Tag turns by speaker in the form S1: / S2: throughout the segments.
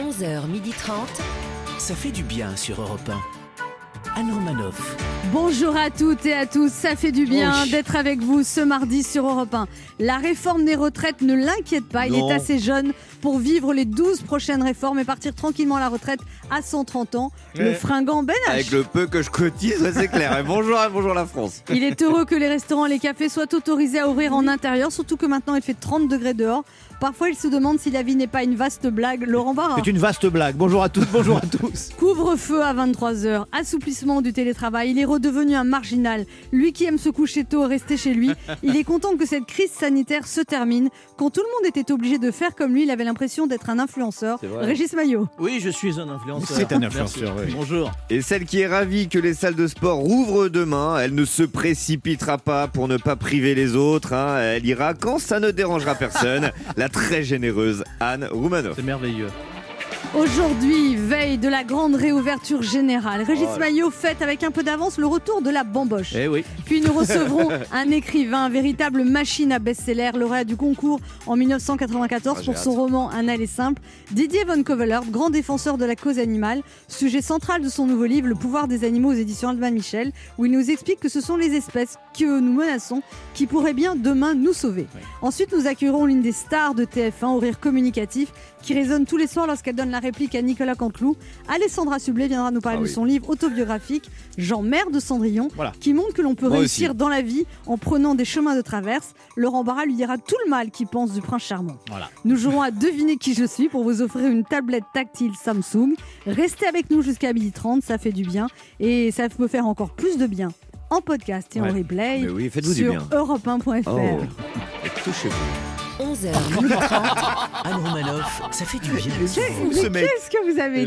S1: 11h30.
S2: Ça fait du bien sur Europe 1. Anne Romanoff.
S3: Bonjour à toutes et à tous, ça fait du bien
S4: Oui.
S3: d'être avec vous ce mardi sur Europe 1. La réforme des retraites ne l'inquiète pas, il
S4: Non.
S3: est assez jeune pour vivre les 12 prochaines réformes et partir tranquillement à la retraite à 130 ans. Le fringant Ben H.
S4: Avec le peu que je cotise, ouais, c'est clair. Et bonjour, bonjour la France.
S3: Il est heureux que les restaurants et les cafés soient autorisés à ouvrir en intérieur, surtout que maintenant il fait 30 degrés dehors. Parfois il se demande si la vie n'est pas une vaste blague. Laurent Barra.
S5: C'est une vaste blague. Bonjour à toutes, bonjour à tous.
S3: Couvre-feu à 23h, assouplissement du télétravail, il est redevenu un marginal. Lui qui aime se coucher tôt rester chez lui, il est content que cette crise sanitaire se termine. Quand tout le monde était obligé de faire comme lui, il avait l'impression d'être un influenceur. Régis Maillot.
S5: Oui, je suis un influenceur.
S6: C'est un influenceur, oui.
S5: Bonjour.
S4: Et celle qui est ravie que les salles de sport rouvrent demain, elle ne se précipitera pas pour ne pas priver les autres. hein. Elle ira quand ça ne dérangera personne. La très généreuse Anne Roumanoff.
S5: C'est merveilleux.
S3: Aujourd'hui, veille de la grande réouverture générale, Régis
S4: Oh.
S3: Maillot fête avec un peu d'avance le retour de la bamboche.
S5: Eh oui.
S3: Puis nous recevrons un écrivain, véritable machine à best-seller, lauréat du concours en 1994
S4: Ah,
S3: pour son roman Un aller simple. Didier Von Kovelert, grand défenseur de la cause animale, sujet central de son nouveau livre Le pouvoir des animaux aux éditions Albin Michel, où il nous explique que ce sont les espèces que nous menaçons qui pourraient bien demain nous sauver. Ensuite, nous accueillerons l'une des stars de TF1 au rire communicatif qui résonne tous les soirs lorsqu'elle donne la réplique à Nicolas Canteloup. Alessandra Sublet viendra nous parler
S4: Ah
S3: de son livre autobiographique Jean Mère de Cendrillon,
S5: Voilà.
S3: qui montre que l'on peut
S4: Moi
S3: réussir
S4: aussi.
S3: dans la vie en prenant des chemins de traverse. Laurent Barra lui dira tout le mal qu'il pense du prince charmant.
S5: Voilà.
S3: Nous jouerons à deviner qui je suis pour vous offrir une tablette tactile Samsung. Restez avec nous jusqu'à 12h30, ça fait du bien et ça peut faire encore plus de bien en podcast et en replay
S4: oui,
S3: sur
S4: bien.
S3: europe1.fr.
S4: Oh. Touchez-vous.
S1: 11h30.
S2: Anne Romanoff. Ça fait du bien.
S6: mec.
S3: qu'est-ce que vous avez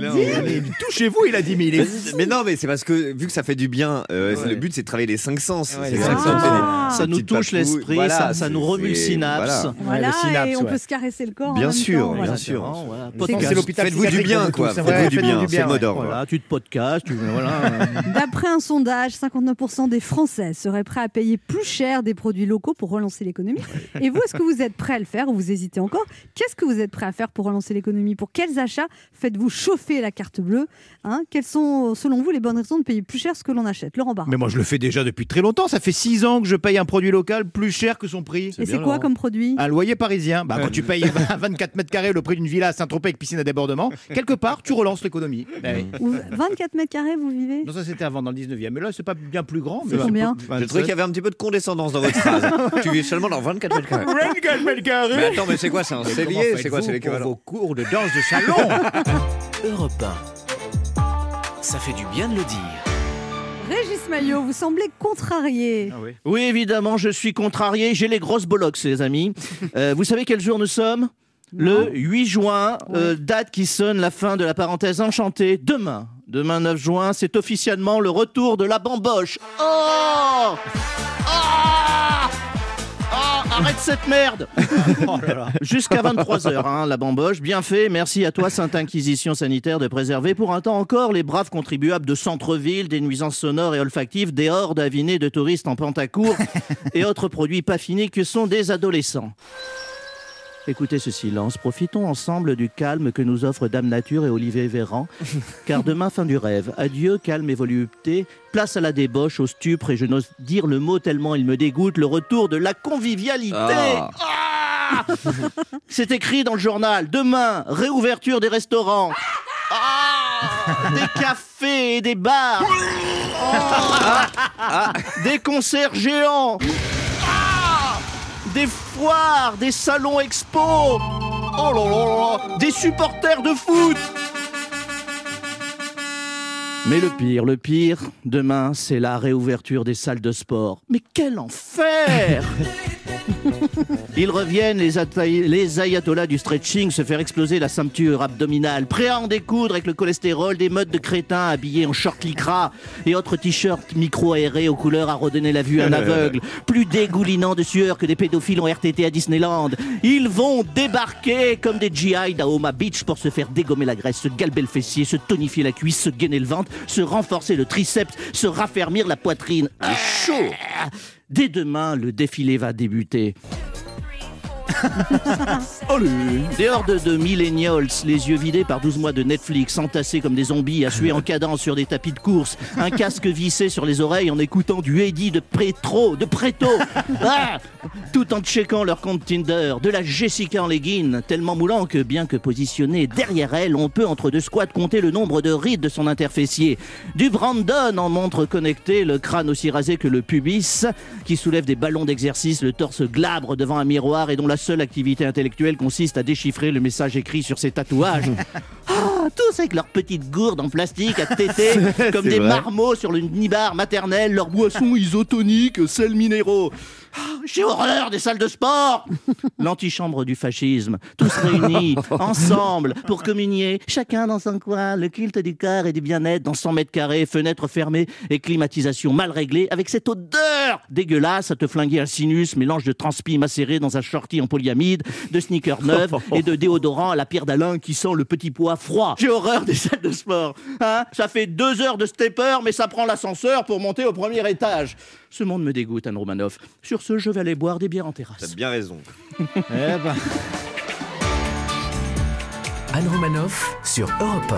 S3: dit
S6: Touchez-vous, il a dit, mais il est.
S4: Mais, mais non, mais c'est parce que vu que ça fait du bien, euh, c'est-
S5: Ouais.
S4: le but c'est de travailler les cinq sens.
S6: Ouais, les cinq
S3: Ah.
S5: Ça nous touche l'esprit,
S4: Voilà,
S5: ça, ça nous remue le synapse.
S4: voilà.
S3: Voilà,
S6: le synapse,
S3: et on
S6: ouais.
S3: peut se caresser le corps. en
S4: Bien
S3: même
S4: sûr,
S3: temps,
S4: bien
S3: voilà.
S4: sûr.
S5: Exactement, voilà.
S6: C'est l'hôpital
S4: Faites-vous du
S6: psychiatrique
S4: bien, quoi.
S6: c'est
S4: Faites-vous du bien, c'est le mot
S6: ouais.
S4: d'ordre.
S5: Voilà, tu te podcastes, tu voilà.
S3: D'après un sondage, 59% des Français seraient prêts à payer plus cher des produits locaux pour relancer l'économie. Et vous, est-ce que vous êtes prêt à le faire ou vous hésitez encore Qu'est-ce que vous êtes prêt à faire pour relancer l'économie? Pour quels achats faites-vous chauffer la carte bleue hein? Quelles sont, selon vous, les bonnes raisons de payer plus cher ce que l'on achète? Laurent Barra.
S6: Mais moi, je le fais déjà depuis très longtemps. Ça fait 6 ans que je paye un produit local plus cher que son prix.
S3: Et c'est quoi comme produit?
S6: Un loyer parisien. Bah, quand tu payes 24 mètres carrés le prix d'une villa à Saint-Tropez avec piscine à débordement, quelque part, tu relances l'économie. Bah oui.
S3: Ou 24 mètres carrés, vous vivez?
S6: Non, ça c'était avant dans le 19e. Mais là, c'est pas bien plus grand.
S3: C'est
S6: mais
S3: combien?
S4: Je trouvais qu'il y avait un petit peu de condescendance dans votre phrase. tu vis seulement dans 24 mètres carrés.
S6: 24 mètres carrés
S4: Mais attends, mais c'est quoi C'est un cellier C'est quoi C'est
S6: pour
S4: l'équivalent
S6: vos cours de danse de salon
S2: Europe 1. Ça fait du bien de le dire.
S3: Régis Maillot, vous semblez contrarié.
S6: Ah oui.
S5: Oui, évidemment, je suis contrarié. J'ai les grosses bollocks, les amis. Euh, vous savez quel jour nous sommes? Le 8 juin, euh, date qui sonne la fin de la parenthèse enchantée. Demain, demain 9 juin, c'est officiellement le retour de la bamboche. Oh arrête cette merde
S6: Oh.
S5: Jusqu'à 23h, hein, la bamboche. Bien fait. Merci à toi, Sainte Inquisition sanitaire, de préserver pour un temps encore les braves contribuables de centre-ville, des nuisances sonores et olfactives, des hordes avinées de touristes en pantacourt et autres produits pas finis que sont des adolescents. Écoutez ce silence. Profitons ensemble du calme que nous offrent Dame Nature et Olivier Véran. Car demain, fin du rêve. Adieu, calme et volupté. Place à la débauche, au stupre, et je n'ose dire le mot tellement il me dégoûte. Le retour de la convivialité.
S4: Ah.
S5: Ah C'est écrit dans le journal. Demain, réouverture des restaurants. Ah des cafés et des bars. Des concerts géants. Des foires, des salons expo. Oh là là là. Des supporters de foot. Mais le pire, le pire, demain, c'est la réouverture des salles de sport. Mais quel enfer Ils reviennent, les, ayatollahs du stretching, se faire exploser la ceinture abdominale, prêts à en découdre avec le cholestérol, des modes de crétins habillés en short lycra et autres t-shirts micro-aérés aux couleurs à redonner la vue à un aveugle, plus dégoulinants de sueur que des pédophiles en RTT à Disneyland. Ils vont débarquer comme des GI d'Aoma Beach pour se faire dégommer la graisse, se galber le fessier, se tonifier la cuisse, se gainer le ventre, se renforcer le triceps, se raffermir la poitrine. chaud Dès demain, le défilé va débuter. Des hordes de millennials, les yeux vidés par 12 mois de Netflix, entassés comme des zombies, à suer en cadence sur des tapis de course, un casque vissé sur les oreilles en écoutant du Eddie de Prétro, de Préto, Ah tout en checkant leur compte Tinder, de la Jessica en legging, tellement moulant que bien que positionné derrière elle, on peut entre deux squats compter le nombre de rides de son interfessier. Du Brandon en montre connectée, le crâne aussi rasé que le pubis, qui soulève des ballons d'exercice, le torse glabre devant un miroir et dont la seule activité intellectuelle consiste à déchiffrer le message écrit sur ses tatouages. Ah, tous avec leurs petites gourdes en plastique à téter, comme des
S4: vrai.
S5: marmots sur le nibar maternel, leurs boissons isotoniques, sels minéraux. Ah, J'ai horreur des salles de sport L'antichambre du fascisme, tous réunis, ensemble, pour communier, chacun dans son coin, le culte du corps et du bien-être dans 100 mètres carrés, fenêtres fermées et climatisation mal réglée, avec cette odeur dégueulasse à te flinguer un sinus, mélange de transpi macéré dans un shorty en polyamide, de sneakers neufs et de déodorant à la pierre d'Alain qui sent le petit pois froid. J'ai horreur des salles de sport. Hein ça fait deux heures de stepper, mais ça prend l'ascenseur pour monter au premier étage. Ce monde me dégoûte, Anne Romanoff. Sur ce, je vais aller boire des bières en
S4: T'as
S5: terrasse.
S4: bien raison.
S6: Eh ben,
S2: Anne Romanoff sur Europe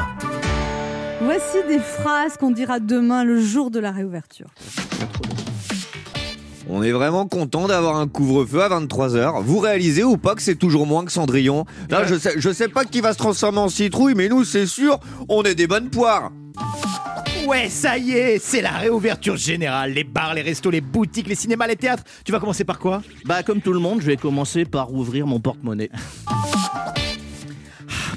S3: Voici des phrases qu'on dira demain le jour de la réouverture.
S4: On est vraiment content d'avoir un couvre-feu à 23h. Vous réalisez ou pas que c'est toujours moins que Cendrillon? Là, je sais, je sais pas qui va se transformer en citrouille, mais nous, c'est sûr, on est des bonnes poires.
S6: Ouais, ça y est, c'est la réouverture générale. Les bars, les restos, les boutiques, les cinémas, les théâtres. Tu vas commencer par quoi?
S5: Bah, comme tout le monde, je vais commencer par ouvrir mon porte-monnaie.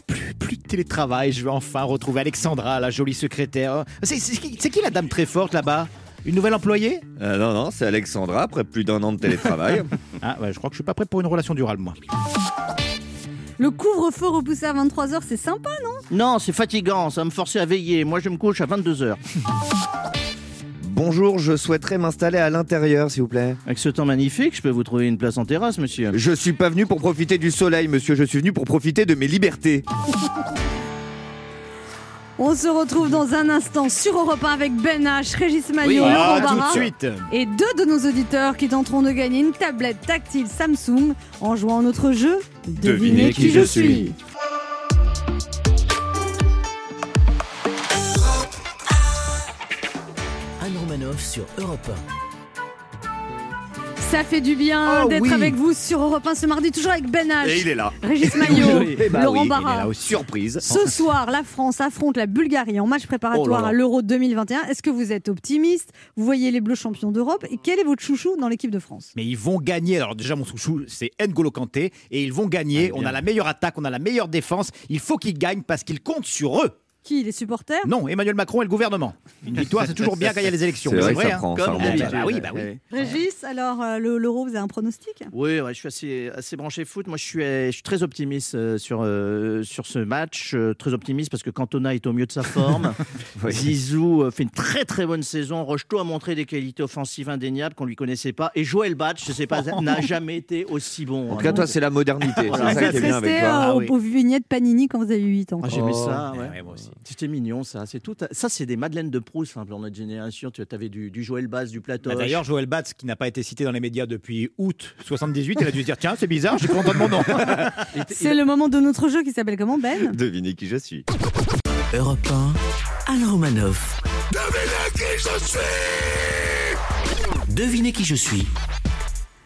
S6: plus, plus de télétravail, je vais enfin retrouver Alexandra, la jolie secrétaire. C'est c'est qui, c'est qui la dame très forte là-bas? Une nouvelle employée?
S4: Euh, non, non, c'est Alexandra, après plus d'un an de télétravail.
S6: Ah ouais, je crois que je suis pas prêt pour une relation durable moi.
S3: Le couvre-feu repoussé à 23h, c'est sympa, non?
S5: Non, c'est fatigant, ça va me forcer à veiller. Moi, je me couche à 22h.
S4: Bonjour, je souhaiterais m'installer à l'intérieur, s'il vous plaît.
S5: Avec ce temps magnifique, je peux vous trouver une place en terrasse, monsieur.
S4: Je suis pas venu pour profiter du soleil, monsieur, je suis venu pour profiter de mes libertés.
S3: On se retrouve dans un instant sur Europe 1 avec Ben H, Régis Maillot,
S5: Oui.
S3: Laurent
S6: Ah, tout de
S3: Barra
S6: suite
S3: et deux de nos auditeurs qui tenteront de gagner une tablette tactile Samsung en jouant à notre jeu
S4: Devinez qui je suis.
S2: Anne Romanoff sur Europe
S3: Ça fait du bien
S6: Oh
S3: d'être
S6: oui.
S3: avec vous sur Europe 1 ce mardi, toujours avec Ben H,
S4: Et il est là.
S3: Régis Maillot,
S6: Eh bah
S3: Laurent
S6: oui, il est
S3: Barra.
S4: Surprise.
S3: Ce soir, la France affronte la Bulgarie en match préparatoire
S5: Oh là là.
S3: à l'Euro 2021. Est-ce que vous êtes optimiste? Vous voyez les Bleus champions d'Europe Et quel est votre chouchou dans l'équipe de France?
S6: Mais ils vont gagner. Alors déjà, mon chouchou, c'est N'Golo Kanté. Et ils vont gagner.
S5: Ah,
S6: on a la meilleure attaque, on a la meilleure défense. Il faut qu'ils gagnent parce qu'ils comptent sur eux.
S3: Qui Les supporters?
S6: Non, Emmanuel Macron et le gouvernement. Une victoire, c'est toujours bien quand il y a les élections.
S4: C'est vrai ça
S6: hein.
S4: prend, ça
S5: Comme
S4: remonte.
S5: d'habitude.
S6: bah oui, bah oui.
S3: Régis, alors euh, le- l'Euro, vous avez un pronostic?
S5: Oui, ouais, je suis assez, assez branché foot. Moi, je suis, euh, je suis très optimiste euh, sur, euh, sur ce match. Euh, très optimiste parce que Cantona est au mieux de sa forme.
S4: Oui.
S5: Zizou euh, fait une très très bonne saison. Rocheteau a montré des qualités offensives indéniables qu'on lui connaissait pas. Et Joël Batch, je sais pas, n'a jamais été aussi bon.
S4: En tout cas, toi, c'est la modernité.
S5: Voilà.
S4: C'est ça qui est bien avec
S3: Resté
S4: toi.
S3: euh,
S6: Ah
S3: aux,
S6: oui.
S3: aux vignettes Panini quand vous avez 8 ans.
S5: Ah, J'aimais
S4: Oh.
S5: ça. Ouais,
S6: moi aussi.
S5: C'était mignon, ça. C'est tout. Ça, c'est des Madeleines de Proust hein, pour notre génération. Tu avais du, du Joël Bass, du Plateau.
S6: Bah, D'ailleurs, Joël Batz, qui n'a pas été cité dans les médias depuis août 78, il a dû se dire Tiens, c'est bizarre, j'ai pas entendu mon nom.
S3: C'est le moment de notre jeu qui s'appelle comment Ben?
S4: Devinez qui je suis.
S2: Europe 1, Anne Romanoff. Devinez qui je suis.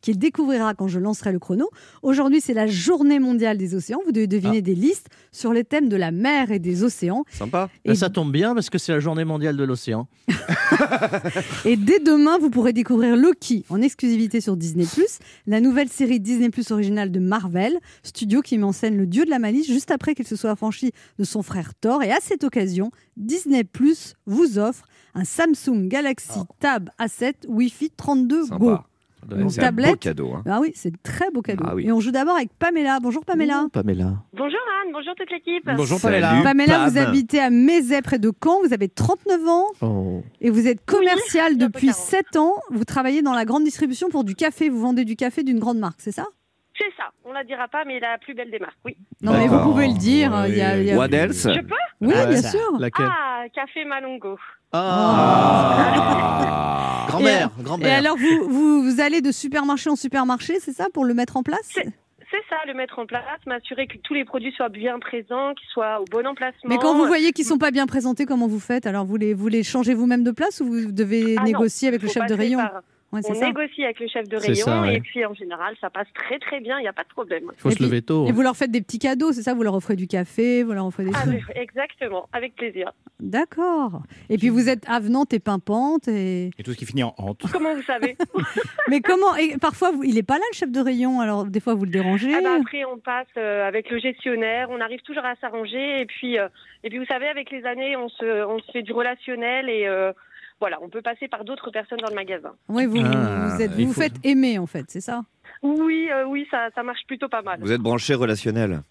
S3: qu'il découvrira quand je lancerai le chrono. Aujourd'hui, c'est la journée mondiale des océans. Vous devez deviner des listes sur les thèmes de la mer et des océans.
S4: Sympa.
S5: Là,
S3: Et,
S5: ça tombe bien parce que c'est la journée mondiale de l'océan.
S3: et dès demain, vous pourrez découvrir Loki en exclusivité sur Disney+, la nouvelle série Disney+, originale de Marvel, studio qui met en scène le dieu de la malice juste après qu'il se soit affranchi de son frère Thor. Et à cette occasion, Disney+, vous offre un Samsung Galaxy Tab A7 Wi-Fi 32 Go.
S4: Sympa.
S3: Une
S4: C'est un beau
S3: tablette.
S4: cadeau. hein.
S3: Ah oui, c'est un très beau cadeau.
S4: Ah oui.
S3: Et on joue d'abord avec Pamela. Bonjour Pamela.
S5: Pamela.
S1: Bonjour Anne, bonjour toute l'équipe.
S6: Bonjour
S4: Salut.
S6: Pamela.
S3: Pamela, vous habitez à Mézet, près de Caen. Vous avez 39 ans
S5: Oh.
S3: et vous êtes commercial
S1: bientôt
S3: depuis
S1: 40.
S3: 7 ans. Vous travaillez dans la grande distribution pour du café. Vous vendez du café d'une grande marque, c'est ça?
S1: C'est ça, on la dira pas, mais la plus belle des marques, oui.
S3: Non, mais vous pouvez le dire. il y a- il y a-
S4: What else
S1: Je peux?
S3: Oui,
S6: Ah,
S3: bien
S6: ça.
S3: sûr.
S5: Laquelle?
S1: Ah, Café Malongo.
S5: Ah. Grand-mère,
S3: Et
S5: grand-mère.
S3: alors, vous, vous, vous allez de supermarché en supermarché, c'est ça, pour le mettre en place
S1: C'est- ça, le mettre en place, m'assurer que tous les produits soient bien présents, qu'ils soient au bon emplacement.
S3: Mais quand vous voyez qu'ils sont pas bien présentés, comment vous faites? Alors, vous les, vous les changez vous-même de place ou vous devez
S1: Ah non,
S3: négocier avec le chef de rayon?
S1: par-
S3: Ouais,
S1: On
S3: ça.
S1: négocie avec le chef de rayon
S5: ça, ouais.
S1: et puis en général, ça passe très très bien, il n'y a pas de problème.
S5: Il faut
S3: Et
S5: se
S3: puis-
S5: lever tôt.
S3: Et vous leur faites des petits cadeaux, c'est ça Vous leur offrez du café, vous leur offrez des
S1: Ah, exactement, avec plaisir.
S3: D'accord. Et puis vous êtes avenante et pimpante. Et...
S6: Et tout ce qui finit en hante.
S1: Comment vous savez?
S3: Mais comment et Parfois, vous- il est pas là, le chef de rayon, alors des fois, vous le dérangez?
S1: Ah bah, Après, on passe euh, avec le gestionnaire, on arrive toujours à s'arranger. Et puis, euh, et puis, vous savez, avec les années, on se, on se fait du relationnel et euh, voilà, on peut passer par d'autres personnes dans le magasin.
S3: Oui, vous,
S5: Ah,
S3: vous, êtes, vous
S5: il
S3: vous
S5: faut-
S3: faites aimer, en fait, c'est ça?
S1: Oui, euh, oui, ça, ça marche plutôt pas mal.
S4: Vous êtes branché relationnel.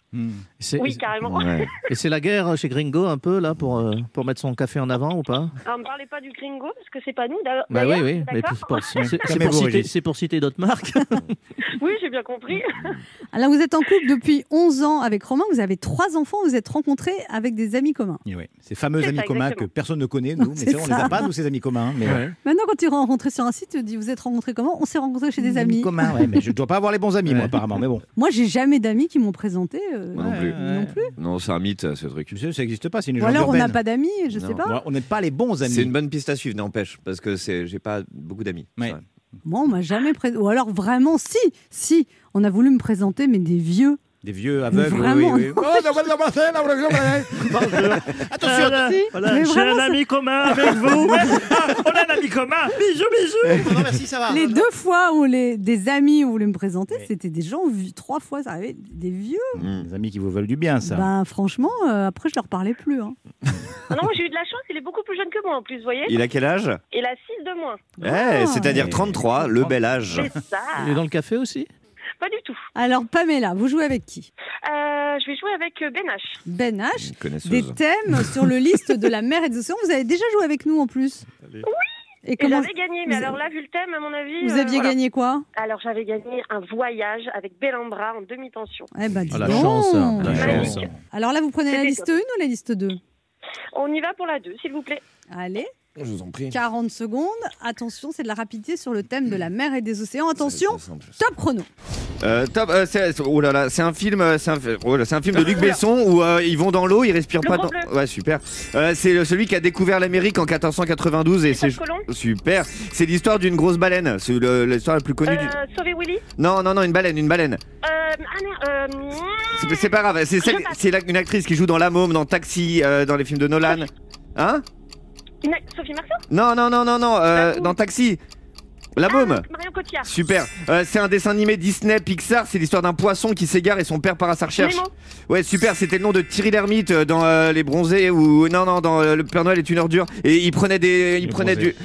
S1: Oui, carrément.
S4: Ouais.
S5: Et c'est la guerre chez Gringo un peu là pour, euh, pour mettre son café en avant ou pas?
S1: Alors, ne parlez pas du gringo parce que c'est pas nous. d'ailleurs-
S5: Bah oui, oui. Mais
S1: d'accord
S5: pour- pour- c'est pour, citer- d'autres marques.
S1: Oui, j'ai bien compris.
S3: Alors, vous êtes en couple depuis 11 ans avec Romain, vous avez trois enfants, vous êtes rencontrés avec des amis communs.
S6: Et ouais, Ces fameux amis
S1: ça,
S6: communs
S1: exactement.
S6: que personne ne connaît, nous. Mais vrai, on
S3: ça.
S6: les a pas, nous, ces amis communs. Mais ouais.
S3: Maintenant, quand tu es rencontré sur un site, tu dis Vous êtes rencontrés comment? On s'est rencontrés chez des amis.
S6: communs, ouais. Mais je dois pas avoir les bons amis, moi, apparemment. Mais bon.
S3: Moi, j'ai jamais d'amis qui m'ont présenté. euh,
S4: non plus.
S3: non plus.
S4: Non, c'est un mythe, ce truc.
S6: Ça n'existe pas, c'est une
S3: Ou alors, on n'a pas d'amis, je
S4: Non.
S3: sais pas.
S6: On n'est pas les bons amis.
S4: C'est une bonne piste à suivre, n'empêche, parce que j'ai pas beaucoup d'amis.
S6: Ouais.
S3: Moi, on m'a jamais présenté. Ou alors, vraiment, si, si, on a voulu me présenter, mais des vieux.
S6: Des vieux aveugles. oui,
S3: Vraiment,
S6: oui. Oh. Attention.
S3: Si, mais vraiment, ça-
S5: ami commun avec vous. Ah, on a un ami commun. Bisous, bisous.
S6: Non, merci, ça va.
S3: Les deux fois où les, des amis ont voulu me présenter,
S6: Oui.
S3: c'était des gens, trois fois, ça arrivait, des vieux.
S4: Mm.
S6: Des amis qui vous veulent du bien, ça.
S3: Ben, franchement, euh, après, je leur parlais plus. hein.
S1: Ah non, moi, j'ai eu de la chance, il est beaucoup plus jeune que moi en plus, vous voyez.
S4: Il a quel âge?
S1: Il a 6 de moins.
S4: Eh,
S3: Ah.
S4: C'est-à-dire 33, le bel âge.
S1: C'est ça.
S5: Il est dans le café aussi?
S1: Pas du tout.
S3: Alors, Pamela, vous jouez avec qui?
S1: Euh, je vais jouer avec euh, Ben H.
S3: Ben H. Des thèmes sur le liste de la mer et des océans. Vous avez déjà joué avec nous en plus? Oui. Et
S1: j'avais gagné, mais
S3: vous-
S1: alors là, vu le thème, à mon avis.
S3: vous
S1: euh,
S3: aviez
S1: voilà.
S3: gagné quoi?
S1: Alors j'avais gagné un voyage avec Bellambra en demi-tension.
S3: Eh ben, dis
S5: Ah, la
S3: donc.
S5: chance, hein, la chance.
S3: Alors là, vous prenez la liste 1 ou la liste 2
S1: On y va pour la 2, s'il vous plaît.
S3: Allez,
S4: Je vous en prie.
S3: 40 secondes. Attention, c'est de la rapidité sur le thème de la mer et des océans. Attention, top chrono.
S4: Euh, top, euh, c'est, oh là là, c'est un film, euh, c'est un, oh là, c'est un film de Luc Besson où euh, ils vont dans l'eau, ils respirent
S1: Le
S4: pas. Dans...
S1: Bleu.
S4: Ouais, super. Euh, c'est celui qui a découvert l'Amérique en 1492 et c'est super. C'est l'histoire d'une grosse baleine. C'est le- l'histoire la plus connue. du...
S1: Sauver Willy
S4: Non, non, non, une baleine, une baleine.
S1: euh, Ah euh,
S4: C'est, c'est pas grave. C'est, celle-
S1: Je passe.
S4: c'est la- une actrice qui joue dans La Môme, dans Taxi, euh, dans les films de Nolan. Hein?
S1: Sophie Marceau
S4: Non, non, non, non, non. euh, dans Taxi. La Môme.
S1: Ah, Marion Cotillard.
S4: Super. Euh, c'est un dessin animé Disney Pixar. C'est l'histoire d'un poisson qui s'égare et son père part à sa recherche.
S1: Nemo.
S4: Ouais, super. C'était le nom de Thierry Lhermitte euh, dans euh, Les Bronzés ou non, non, dans euh, Le Père Noël est une ordure. Et il prenait des, il
S6: Les
S4: prenait du,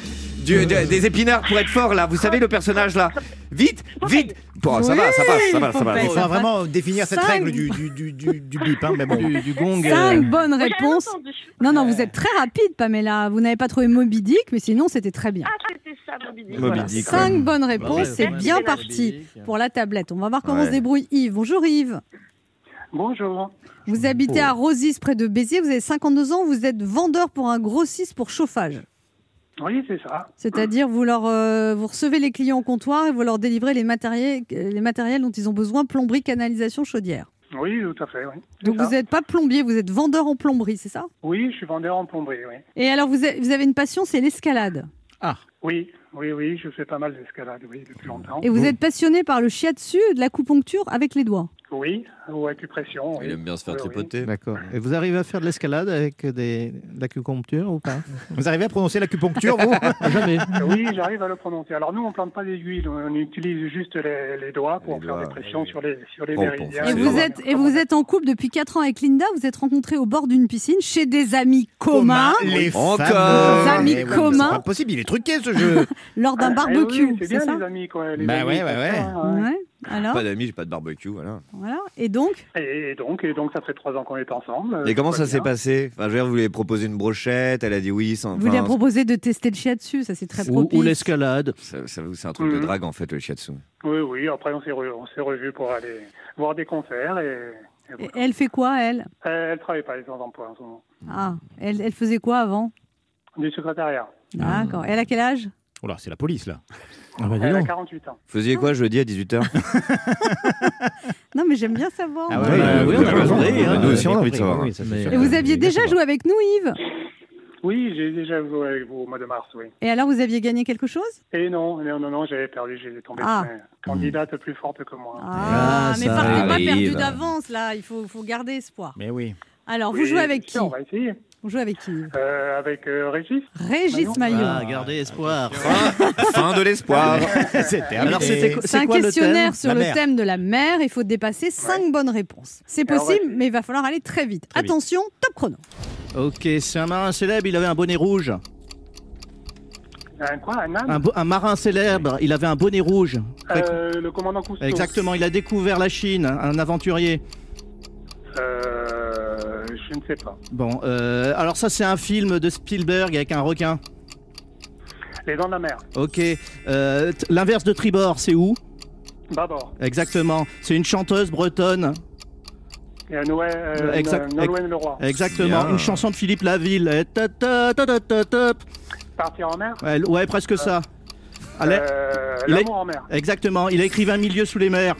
S4: du- de- des épinards pour être fort là. Vous savez le personnage là. Vite, vite. Bon, ça va, ça passe, ça va, ça va.
S6: Il faut vraiment définir cette
S3: Cinq.
S6: règle du, du, du, du, du bip, hein, mais bon.
S5: Du, du gong. euh,
S3: 5 bonnes
S1: Moi, j'avais
S3: réponses. Non, non, vous êtes très rapide, Pamela. Vous n'avez pas trouvé Moby Dick, mais sinon, c'était très bien.
S1: Ah, c'était ça, Moby Dick.
S4: Moby.
S3: 5 bonnes réponses, c'est bien parti pour la tablette. On va voir comment
S4: Ouais.
S3: se débrouille Yves. Bonjour Yves.
S7: Bonjour.
S3: Vous habitez à Rosis, près de Béziers. Vous avez 52 ans. Vous êtes vendeur pour un grossiste pour chauffage.
S7: Oui, c'est ça.
S3: C'est-à-dire, vous, leur, euh, vous recevez les clients au comptoir et vous leur délivrez les matériels, les matériels dont ils ont besoin plomberie, canalisation, chaudière.
S7: Oui, tout à fait, oui.
S3: Donc,
S7: ça.
S3: vous n'êtes pas plombier, vous êtes vendeur en plomberie, c'est ça?
S7: Oui, je suis vendeur en plomberie, oui.
S3: Et alors, vous avez, une passion, c'est l'escalade.
S7: Oui, oui, oui, je fais pas mal d'escalade, oui, depuis longtemps.
S3: Et vous êtes passionné par le shiatsu et de l'acupuncture avec les doigts.
S7: Oui, ou acupression. oui.
S4: Il aime bien se faire tripoter.
S5: D'accord. Et vous arrivez à faire de l'escalade avec des, de l'acupuncture ou pas?
S6: Vous arrivez à prononcer l'acupuncture, vous?
S5: Jamais.
S7: Oui, j'arrive à le prononcer. Alors nous, on plante pas d'aiguilles, on utilise juste les, les doigts pour
S4: Les
S7: faire
S4: doigts,
S7: des pressions
S4: oui.
S7: sur les, sur les
S4: Bon,
S7: méridiens.
S3: Et vous, êtes, et vous êtes en couple depuis 4 ans avec Linda. Vous êtes rencontrés au bord d'une piscine chez des amis communs
S6: Les
S4: Encore.
S6: fameux.
S3: Amis
S6: Eh oui,
S3: communs.
S6: C'est pas possible, il est truqué ce jeu.
S3: lors d'un
S7: Ah,
S3: barbecue,
S7: oui, c'est bien
S3: ça
S7: les amis, quoi. Les
S6: Bah
S7: amis,
S6: ouais, ouais,
S7: ça,
S6: ouais.
S7: hein,
S3: Ouais. Alors
S4: Pas d'amis, j'ai pas de barbecue, voilà.
S3: Voilà. Et donc
S7: Et donc, et donc, ça fait trois ans qu'on est ensemble.
S4: Et comment ça s'est passé? Enfin, je veux dire, vous lui avez proposé une brochette, elle a dit oui, sans.
S3: Vous lui avez proposé de tester le chiatsu, ça c'est très
S5: Ou,
S3: propice.
S5: ou l'escalade.
S4: ça- ça- C'est un truc de
S7: Mhm.
S4: drague en fait, le shiatsu.
S7: Oui, oui. Après, on s'est re- on s'est revus pour aller voir des concerts et, et
S3: Et
S7: voilà.
S3: elle fait quoi, elle?
S7: Elle travaille pas, elle est sans emploi en ce moment.
S3: Ah, elle, elle faisait quoi avant?
S7: Du secrétariat.
S3: D'accord. Elle a quel âge?
S6: Oh là, c'est la police là.
S5: Ah bah
S7: Elle a
S5: donc.
S7: 48 ans.
S4: Vous faisiez quoi jeudi à 18h
S3: Non, mais j'aime bien savoir.
S6: Ah ouais,
S5: bah oui, on a raison. Nous
S4: aussi, on a envie de savoir.
S6: oui, ça, c'est
S5: Mais-
S6: sûr.
S3: Et vous aviez déjà joué avec nous, Yves?
S7: Oui, j'ai déjà joué avec vous au mois de mars, oui.
S3: Et alors, vous aviez gagné quelque chose?
S7: Et non, non, non, non j'avais perdu, j'ai tombé
S3: Ah.
S7: sur une candidate plus forte que moi.
S3: Ah,
S5: Ah,
S3: mais
S5: ça
S3: partez pas
S4: arrive.
S3: perdu d'avance, là. Il faut, faut garder espoir.
S6: Mais oui.
S3: Alors, vous
S7: Oui,
S3: jouez avec qui
S7: On va essayer.
S3: Vous jouez avec qui
S7: Euh, avec euh, Régis.
S3: Régis
S7: Maillot.
S5: Ah, gardez espoir.
S4: Fin de l'espoir.
S6: c'est terminé.
S5: Alors, c'était quoi-
S3: C'est un
S5: quoi le
S3: questionnaire
S5: thème
S3: sur le thème de la mer. Il faut dépasser cinq bonnes réponses. C'est possible,
S7: ouais.
S3: mais il va falloir aller très vite.
S6: Très vite.
S3: Attention, top chrono.
S5: Ok, c'est un marin célèbre, il avait un bonnet rouge.
S7: Un quoi Un âne
S5: Un, bo- un marin célèbre, il avait un bonnet rouge.
S7: Euh, Le commandant Cousteau.
S5: Exactement, il a découvert la Chine, un aventurier.
S7: Euh, je ne sais pas.
S5: Bon, euh, alors ça c'est un film de Spielberg avec un requin.
S7: Les dents de la mer.
S5: Ok, euh, l'inverse de tribord, c'est où?
S7: Babord.
S5: Exactement, c'est une chanteuse bretonne.
S7: Et un Noël, euh,
S5: Exact-
S7: Nolwenn Leroy.
S5: Exactement,
S4: Bien.
S5: une chanson de Philippe Laville. Ta, ta, ta, ta, ta, ta.
S7: Partir en mer?
S5: Ouais, ouais, presque ça.
S7: Euh, L'amour en mer.
S5: exactement, il a écrit 20 milieux sous les mers.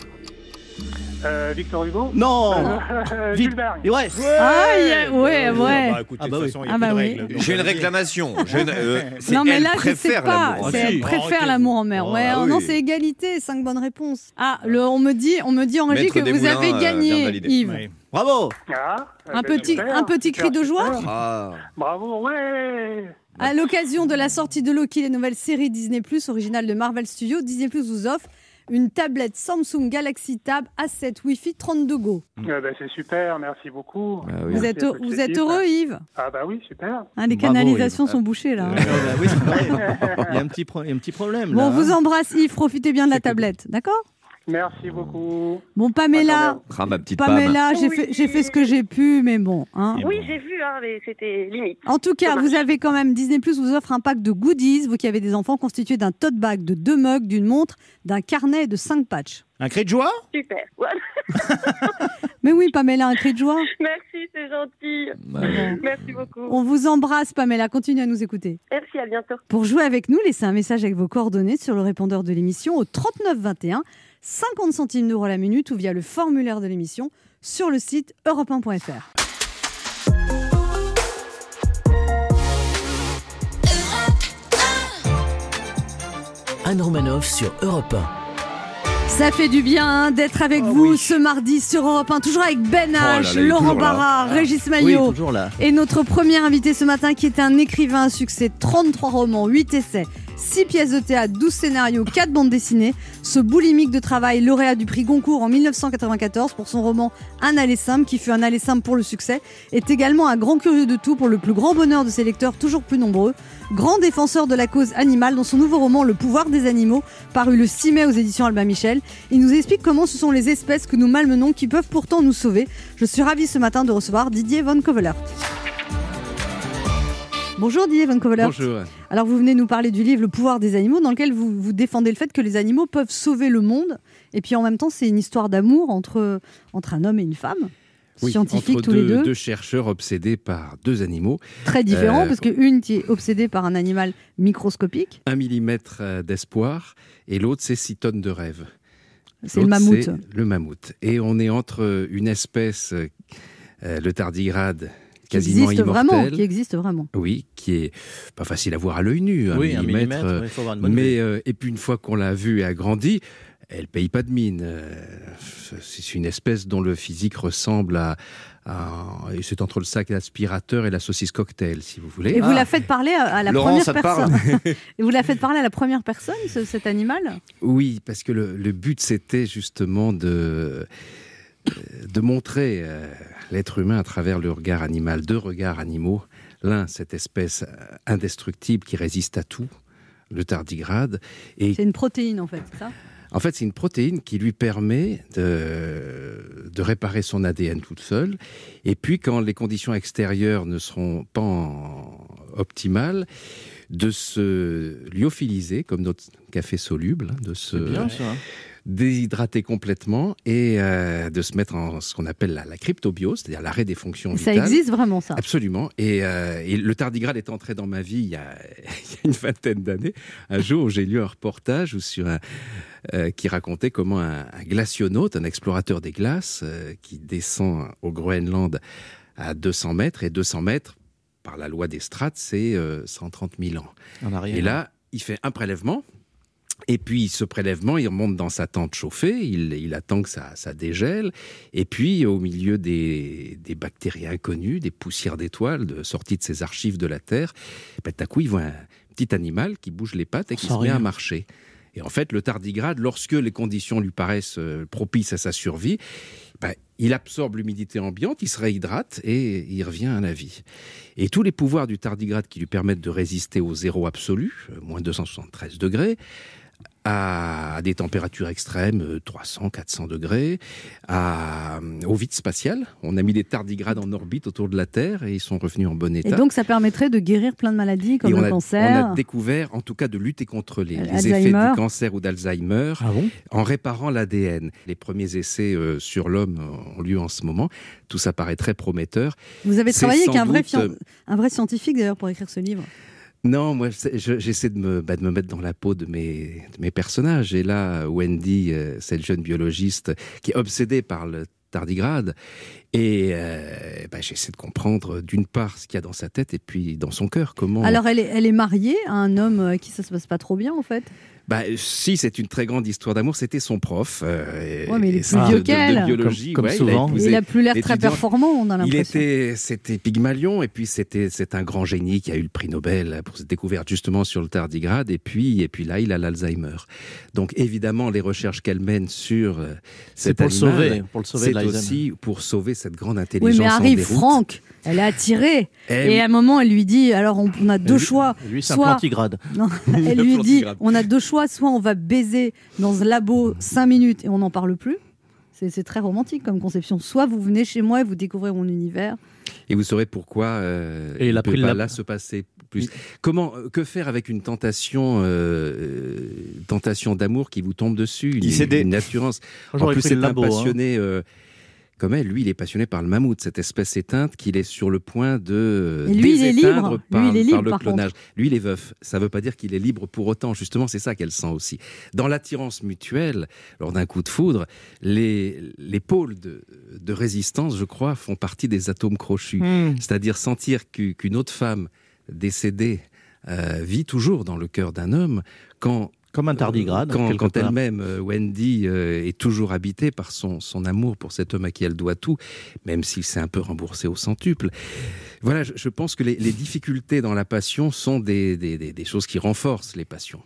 S7: Euh, Victor Hugo.
S5: Non
S7: Euh. Jules Verne.
S5: Ouais
S3: Aïe, ouais, ouais.
S6: Bah,
S5: Ah
S6: de
S5: bah
S6: toute
S5: oui.
S6: façon, il y a
S3: Ah
S6: plus
S3: bah
S6: de
S3: oui.
S6: règles, donc
S4: J'ai une réclamation. Euh, c'est-
S3: Non, mais
S4: elle
S3: là, je sais
S4: préfère
S3: pas.
S4: l'amour.
S3: C'est
S6: Ah,
S3: elle
S6: si.
S3: préfère
S6: Arrêtez.
S3: l'amour en mer.
S4: Oh,
S3: Ouais,
S4: ah
S3: oh non,
S4: oui.
S3: c'est égalité. Cinq bonnes réponses. Ah, le, on me dit, on me dit en régie
S4: Maître
S3: que vous
S4: Desmoulins,
S3: avez
S4: euh, vient
S3: gagné,
S4: valider.
S3: Yves.
S5: Bravo
S7: Ah, euh,
S3: Un
S7: ben,
S3: petit-
S7: super,
S3: un petit
S7: super,
S3: cri de joie
S7: super.
S4: Ah.
S7: Bravo, ouais.
S3: À l'occasion de la sortie de Loki, les nouvelles séries Disney+, originales de Marvel Studios, Disney+, vous offre une tablette Samsung Galaxy Tab A7 Wi-Fi 32 Go.
S7: Euh, ben, c'est super, merci beaucoup.
S4: Ah oui.
S3: Vous
S7: Merci
S3: êtes, vous heureux, Yves?
S7: Ah bah oui, super.
S3: Hein, Les
S5: Bravo,
S3: canalisations
S5: Yves.
S3: sont bouchées, là.
S5: Euh, bah oui, c'est vrai. Il y a un petit, pro- il y a un petit problème
S3: Bon,
S5: là.
S3: on vous
S5: hein.
S3: embrasse, Yves. Profitez bien de la tablette, d'accord?
S7: Merci beaucoup.
S3: Bon, Pamela,
S4: Ah, ma petite Pam.
S3: Pamela, j'ai
S1: Oui.
S3: fait, j'ai fait ce que j'ai pu, mais bon. hein.
S1: Oui, j'ai vu, hein, mais c'était limite.
S3: En tout cas, vous avez quand même Disney Plus vous offre un pack de goodies, vous qui avez des enfants, constitué d'un tote bag, de deux mugs, d'une montre, d'un carnet et de cinq patchs.
S6: Un cri de joie?
S1: Super. Voilà.
S3: Mais oui, Pamela, un cri de joie.
S1: Merci, c'est gentil. Merci beaucoup.
S3: On vous embrasse, Pamela. Continuez à nous écouter.
S1: Merci, à bientôt.
S3: Pour jouer avec nous, laissez un message avec vos coordonnées sur le répondeur de l'émission au 39 21, 50 centimes d'euros la minute ou via le formulaire de l'émission sur le site europe1.fr.
S2: Anne Romanoff sur Europe
S3: Ça fait du bien hein, d'être avec
S6: Ah
S3: vous
S6: oui.
S3: ce mardi sur Europe 1, toujours avec Ben
S4: Oh là
S3: H,
S4: là,
S3: Laurent
S4: là.
S3: Barra, Régis
S5: Oui,
S3: Maillot.
S5: toujours là.
S3: Et notre premier invité ce matin qui est un écrivain à succès, 33 romans, 8 essais, 6 pièces de théâtre, 12 scénarios, 4 bandes dessinées. Ce boulimique de travail, lauréat du prix Goncourt en 1994 pour son roman Un aller simple, qui fut un aller simple pour le succès, est également un grand curieux de tout pour le plus grand bonheur de ses lecteurs toujours plus nombreux. Grand défenseur de la cause animale dans son nouveau roman Le pouvoir des animaux, paru le 6 mai aux éditions Albin Michel. Il nous explique comment ce sont les espèces que nous malmenons qui peuvent pourtant nous sauver. Je suis ravie ce matin de recevoir Didier Von Kovelert. Bonjour Didier Von Kovelert.
S8: Bonjour.
S3: Alors vous venez nous parler du livre Le pouvoir des animaux dans lequel vous, vous défendez le fait que les animaux peuvent sauver le monde. Et puis en même temps c'est une histoire d'amour entre, entre un homme et une femme.
S8: Oui, entre
S3: tous les deux.
S8: Deux chercheurs obsédés par deux animaux,
S3: Très différents
S8: Euh,
S3: parce qu'une qui est obsédée par un animal microscopique.
S8: un millimètre euh, d'espoir, et l'autre c'est six tonnes de rêve.
S3: C'est le mammouth.
S8: Le mammouth. Et on est entre une espèce, euh, le tardigrade,
S3: Qui
S8: quasiment
S3: existe
S8: immortel.
S3: vraiment. Qui existe vraiment.
S8: Oui, qui est pas facile à voir à l'œil nu.
S5: Oui, un millimètre,
S8: euh,
S5: il faut avoir une bonne
S8: mais euh, et puis une fois qu'on l'a vue et agrandie, elle paye pas de mine. Euh, C'est une espèce dont le physique ressemble à, à- et c'est entre le sac aspirateur et la saucisse cocktail, si vous voulez.
S3: Et vous
S4: Ah.
S3: la faites parler à, la
S4: Laurent,
S3: première personne. et vous la faites parler à la première personne, ce- cet animal?
S8: Oui, parce que le, le but c'était justement de euh, de montrer euh, l'être humain à travers le regard animal, deux regards animaux. L'un, cette espèce euh, indestructible qui résiste à tout, le tardigrade, et
S3: C'est une protéine en fait, c'est ça?
S8: En fait, c'est une protéine qui lui permet de, de réparer son ADN toute seule. Et puis, quand les conditions extérieures ne seront pas en- optimales, de se lyophiliser, comme notre café soluble, hein, de se
S5: C'est bien ça.
S8: Déshydrater complètement et euh, de se mettre en ce qu'on appelle la, la cryptobiose, c'est-à-dire l'arrêt des fonctions
S3: Ça existe vraiment, ça.
S8: Absolument. Et, euh, et le tardigrade est entré dans ma vie il y a, il y a une vingtaine d'années. Un jour, j'ai lu un reportage où sur un, euh, qui racontait comment un, un glacionaute, un explorateur des glaces, euh, qui descend au Groenland à 200 mètres, et 200 mètres, par la loi des strates, c'est euh, 130 000 ans.
S5: En arrière.
S8: Et là, il fait un prélèvement. Et puis, ce prélèvement, il remonte dans sa tente chauffée, il, il attend que ça, ça dégèle. Et puis, au milieu des, des bactéries inconnues, des poussières d'étoiles de, sorties de ses archives de la Terre, ben, tout à coup, il voit un petit animal qui bouge les pattes et qui se met à marcher. Et en fait, le tardigrade, lorsque les conditions lui paraissent euh, propices à sa survie, ben, il absorbe l'humidité ambiante, il se réhydrate et il revient à la vie. Et tous les pouvoirs du tardigrade qui lui permettent de résister au zéro absolu, euh, moins 273 degrés, à des températures extrêmes, euh, 300, 400 degrés, à, euh, au vide spatial. On a mis des tardigrades en orbite autour de la Terre et ils sont revenus en bon
S3: Et
S8: état.
S3: donc, ça permettrait de guérir plein de maladies comme
S8: Et on
S3: le
S8: a,
S3: cancer.
S8: on a découvert, en tout cas, de lutter contre les, effets du cancer ou d'Alzheimer
S5: Ah bon?
S8: en réparant l'ADN. Les premiers essais euh, sur l'homme ont lieu en ce moment. Tout ça paraît très prometteur.
S3: Vous avez travaillé avec
S8: sans
S3: un vrai,
S8: doute,
S3: fian-
S8: euh,
S3: un vrai scientifique d'ailleurs pour écrire ce livre.
S8: Non, moi, j'essaie de me, bah, de me mettre dans la peau de mes, de mes personnages. Et là, Wendy, euh, cette jeune biologiste qui est obsédée par le tardigrade, et euh, bah, j'essaie de comprendre d'une part ce qu'il y a dans sa tête et puis dans son cœur. Comment
S3: Alors, elle est, elle est mariée à un homme euh, qui ça se passe pas trop bien en fait?
S8: Bah, si, c'est une très grande histoire d'amour. C'était son prof. euh,
S3: Ouais, mais il est plus
S8: c'est
S3: vieux qu'elle.
S8: De biologie,
S5: Comme- comme
S8: ouais,
S5: souvent.
S8: Il a
S3: il a plus l'air très performant, on a
S8: Il
S3: l'impression.
S8: était, c'était Pygmalion, et puis c'était, c'est un grand génie qui a eu le prix Nobel pour cette découverte justement sur le tardigrade, et puis, et puis là, il a l'Alzheimer. Donc évidemment, les recherches qu'elle mène sur euh,
S5: C'est
S8: cet
S5: pour le
S8: animal,
S5: sauver, pour le sauver
S8: c'est aussi pour sauver cette grande intelligence.
S3: Oui, mais arrive. Franck, elle est attirée.
S8: Eh
S3: Et à un moment, elle lui dit alors on, on a deux
S5: lui-
S3: choix.
S5: Lui, c'est un
S3: Soit-
S5: plantigrade.
S3: Non, elle
S8: Le
S3: lui dit on a deux choix, soit on va baiser dans un labo cinq minutes et on n'en parle plus. C'est c'est très romantique comme conception. Soit vous venez chez moi et vous découvrez mon univers.
S8: Et vous saurez pourquoi euh,
S5: Et il a
S8: peut pas
S5: lap-
S8: là se passer plus. Comment, euh, que faire avec une tentation, euh, tentation d'amour qui vous tombe dessus, une,
S4: Il s'est dé-
S8: une assurance? En plus, c'est un
S5: labo. hein.
S8: passionné euh, comme elle. Lui, il est passionné par le mammouth, cette espèce éteinte qu'il est sur le point de
S3: Et lui,
S8: déséteindre par,
S3: Lui, il est
S8: par
S3: libre,
S8: le
S3: par
S8: clonage. Lui, il est veuf. Ça ne veut pas dire qu'il est libre pour autant. Justement, c'est ça qu'elle sent aussi. Dans l'attirance mutuelle, lors d'un coup de foudre, les, les pôles de, de résistance, je crois, font partie des atomes crochus.
S5: Hmm.
S8: C'est-à-dire sentir qu'u- qu'une autre femme décédée euh, vit toujours dans le cœur d'un homme quand
S5: Comme un tardigrade.
S8: quand, quand elle-même, euh, Wendy, euh, est toujours habitée par son, son amour pour cet homme à qui elle doit tout, même s'il s'est un peu remboursé au centuple. Voilà, je, je pense que les, les difficultés dans la passion sont des, des- des- des choses qui renforcent les passions.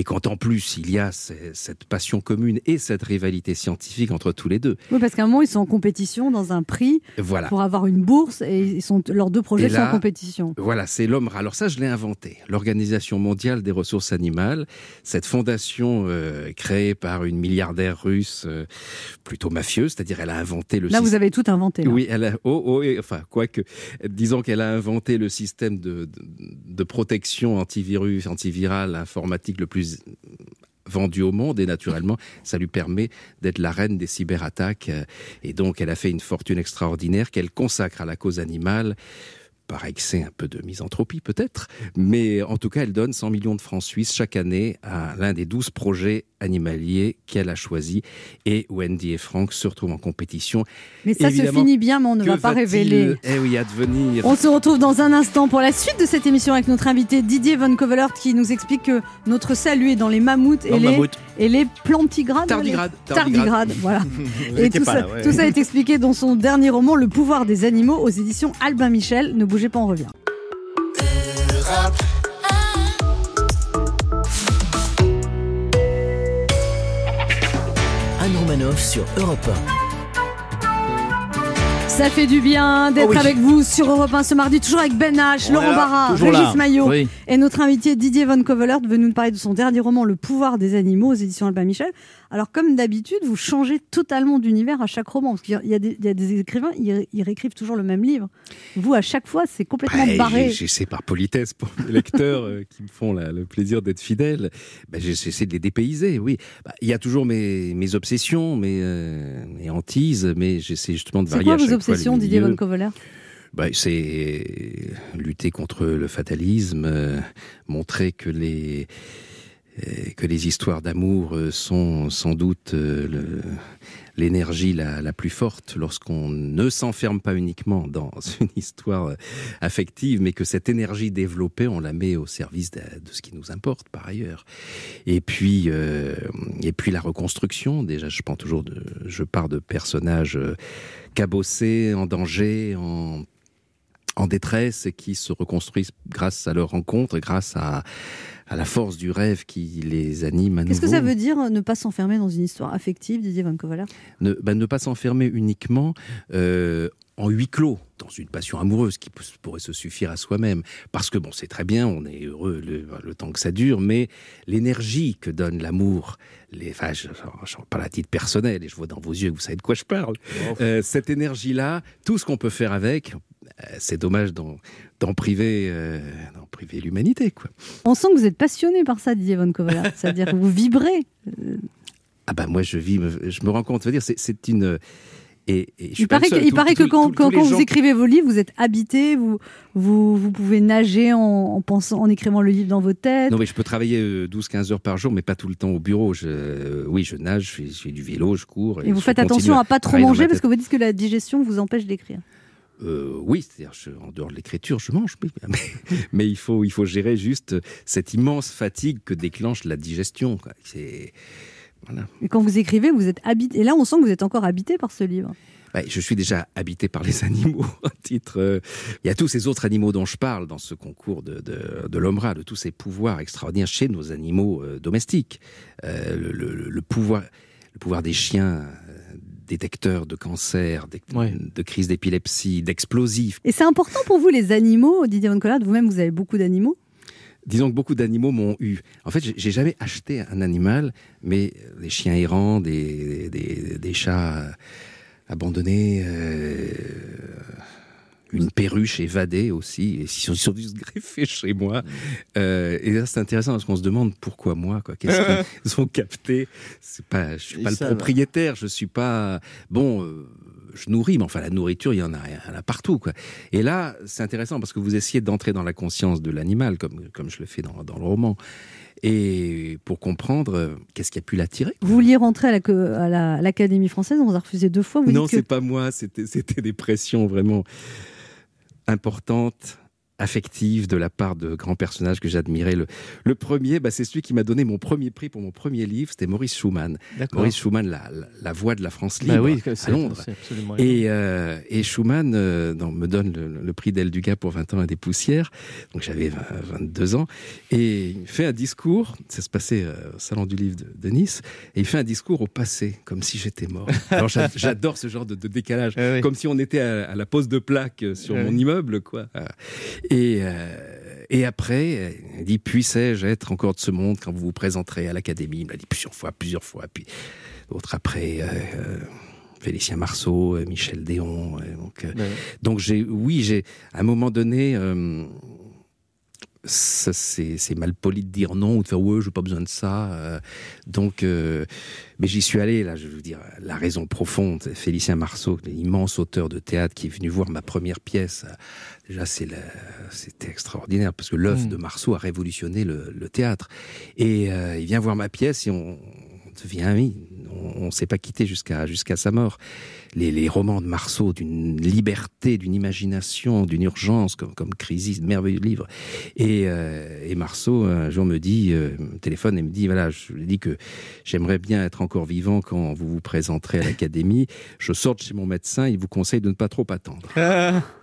S8: Et quand en plus il y a ce- cette passion commune et cette rivalité scientifique entre tous les deux,
S3: Oui, parce qu'à un moment, ils sont en compétition dans un prix
S8: voilà.
S3: pour avoir une bourse et ils sont, leurs deux projets
S8: là-
S3: sont en compétition.
S8: Voilà, c'est l'homme. Alors ça, je l'ai inventé. L'Organisation mondiale des ressources animales, cette fondation euh, créée par une milliardaire russe euh, plutôt mafieuse, c'est-à-dire elle a inventé le
S3: Là, vous avez tout inventé. là.
S8: Oui, elle a, oh, oh, et- enfin, quoique, disons qu'elle a inventé le système de, de, de protection antivirus, antiviral, informatique le plus vendu au monde et naturellement ça lui permet d'être la reine des cyberattaques euh, et donc elle a fait une fortune extraordinaire qu'elle consacre à la cause animale par excès un peu de misanthropie peut-être, mais en tout cas elle donne 100 millions de francs suisses chaque année à l'un des 12 projets animaliers qu'elle a choisi et Wendy et Franck se retrouvent en compétition
S3: Mais ça se finit bien, mais on ne va pas révéler.
S8: Eh oui, advenir.
S3: On se retrouve dans un instant pour la suite de cette émission avec notre invité Didier Von Kovelert qui nous explique que notre salut est dans les mammouths et les,
S5: mammouth.
S3: et les plantigrades.
S8: Tardigrade.
S3: les- Tardigrades, voilà. Et
S6: étiez
S3: tout
S6: pas
S3: ça,
S6: là, ouais.
S3: tout ça est expliqué dans son dernier roman Le pouvoir des animaux aux éditions Albin Michel. Ne bougez pas, on revient.
S2: Anne Romanoff sur Europe
S3: Ça fait du bien d'être
S6: Oh oui.
S3: avec vous sur Europe 1 ce mardi, toujours avec Ben H, Laurent Barra. Régis Maillot
S5: Oui.
S3: et notre invité Didier Von Covelert veut nous parler de son dernier roman Le pouvoir des animaux aux éditions Albin Michel. Alors comme d'habitude, vous changez totalement d'univers à chaque roman parce qu'il y a des, il y a des écrivains, ils, ils réécrivent toujours le même livre. Vous à chaque fois, c'est complètement
S8: Bah,
S3: barré.
S8: J'essaie par politesse pour mes lecteurs euh, qui me font la- le plaisir d'être fidèles. Bah, j'essaie de les dépayser, oui. Bah, Il y a toujours mes, mes obsessions, mes, euh, mes hantises, mais j'essaie justement de varier
S3: quoi
S8: à
S3: vos
S8: chaque
S3: Didier
S8: milieu.
S3: Von Covelert
S8: Bah, c'est lutter contre le fatalisme, euh, montrer que les euh, que les histoires d'amour euh, sont sans doute euh, le- l'énergie la, plus forte lorsqu'on ne s'enferme pas uniquement dans une histoire euh, affective, mais que cette énergie développée, on la met au service de, ce qui nous importe par ailleurs. Et puis, euh, et puis la reconstruction. Déjà, je prends toujours, de, je pars de personnages euh, cabossés, en danger, en en détresse et qui se reconstruisent grâce à leur rencontre grâce à, à la force du rêve qui les anime à
S3: Qu'est-ce que ça veut dire ne pas s'enfermer dans une histoire affective, Didier Von Covelert
S8: ne, bah, ne pas s'enfermer uniquement euh, en huis clos dans une passion amoureuse qui pourrait se suffire à soi-même. Parce que bon, c'est très bien, on est heureux le, le temps que ça dure, mais l'énergie que donne l'amour, les, enfin, je, je, je parle à titre personnel et je vois dans vos yeux que vous savez de quoi je parle. Euh, cette énergie-là, tout ce qu'on peut faire avec, euh, c'est dommage d'en d'en priver, euh, d'en priver l'humanité, quoi.
S3: On sent que vous êtes passionné par ça, Didier Von Covelert. C'est-à-dire que vous vibrez.
S8: Ah bah moi je vis, je me rends compte, dire, c'est- c'est une et, et
S3: Il paraît, que,
S8: seul.
S3: il
S8: Tout-
S3: paraît que
S8: tout-
S3: quand,
S8: tout-
S3: quand-
S8: tous les
S3: quand vous
S8: gens-
S3: écrivez vos livres, vous êtes habité, vous, vous, vous pouvez nager en, en pensant, en écrivant le livre dans vos têtes.
S8: Non, mais je peux travailler euh, 12-15 heures par jour, mais pas tout le temps au bureau. Je, euh, oui, je nage, je fais, du vélo, je cours.
S3: et vous faites attention à pas trop manger
S8: ma
S3: parce que vous dites que la digestion vous empêche d'écrire.
S8: Euh, oui, c'est-à-dire en dehors de l'écriture, je mange, mais, mais il faut il faut gérer juste cette immense fatigue que déclenche la digestion. C'est voilà.
S3: Et quand vous écrivez, vous êtes habité. Et là, on sent que vous êtes encore habité par ce livre.
S8: Ouais, je suis déjà habité par les animaux. à titre, euh, il y a tous ces autres animaux dont je parle dans ce concours de, de, de l'OMRA, de tous ces pouvoirs extraordinaires chez nos animaux euh, domestiques. Euh, le, le- le pouvoir, le pouvoir des chiens, euh, détecteurs de cancer, d'ec-
S5: Ouais.
S8: de crise d'épilepsie, d'explosifs.
S3: Et c'est important pour vous, les animaux, Didier Von Covelert. Vous-même, vous avez beaucoup d'animaux.
S8: Disons que beaucoup d'animaux m'ont eu. En fait, j'ai- jamais acheté un animal, mais des chiens errants, des, des, des chats euh, abandonnés, euh, une perruche évadée aussi, et ils sont, ils sont dû se greffer chez moi. Euh, et là, c'est intéressant parce qu'on se demande pourquoi moi, quoi. Qu'est-ce qu'ils ont capté? C'est pas, je suis
S5: Ils
S8: pas le
S5: savent.
S8: propriétaire, je suis pas bon. euh, je nourris, mais enfin la nourriture, il y en a, il y en a partout, quoi. Et là, c'est intéressant parce que vous essayez d'entrer dans la conscience de l'animal, comme, comme je le fais dans, dans le roman. Et pour comprendre euh, qu'est-ce qui a pu l'attirer?
S3: Vous vouliez rentrer à la- l'Académie française, on vous a refusé deux fois. Vous
S8: Non,
S3: dites que
S8: c'est pas moi, c'était des pressions vraiment importantes, affectives de la part de grands personnages que j'admirais. Le, le premier, bah, c'est celui qui m'a donné mon premier prix pour mon premier livre, c'était Maurice Schumann. Maurice Schumann, la, la, la voix de la France libre
S5: Bah oui,
S8: à Londres. Et, euh, et Schumann euh, non, me donne le, le prix d'El Dugas pour 20 ans et des poussières. Donc j'avais 20 22 ans. Et il fait un discours, ça se passait euh, au Salon du Livre de, de Nice, et il fait un discours au passé, comme si j'étais mort. Alors j'a- j'adore ce genre de, de décalage,
S5: Ah oui.
S8: comme si on était à, à la pose de plaque euh, sur
S5: Ah
S8: mon immeuble. quoi. Et, euh, et après, il dit Puissais-je être encore de ce monde quand vous vous présenterez à l'Académie? Il me l'a dit plusieurs fois, plusieurs fois. Puis d'autres après. euh, euh, Félicien Marceau, euh, Michel Déon. euh, donc, euh,
S5: Ouais.
S8: donc j'ai, oui, j'ai, à un moment donné, euh, c'est, c'est mal poli de dire non ou de faire ouais, j'ai pas besoin de ça. euh, donc, euh, mais j'y suis allé là. Je veux dire, la raison profonde. Félicien Marceau, l'immense auteur de théâtre qui est venu voir ma première pièce. Déjà, c'était extraordinaire parce que l'œuvre
S5: Mm.
S8: de Marceau a révolutionné le, le théâtre. Et euh, il vient voir ma pièce et on, on devient amis. On ne s'est pas quitté jusqu'à sa mort. Les, romans de Marceau, d'une liberté, d'une imagination, d'une urgence, comme, comme Crisis, merveilleux livre. Et, euh, et Marceau, un jour, me dit, euh, téléphone et me dit, voilà, je lui dis que j'aimerais bien être encore vivant quand vous vous présenterez à l'académie. Je sors de chez mon médecin, il vous conseille de ne pas trop attendre.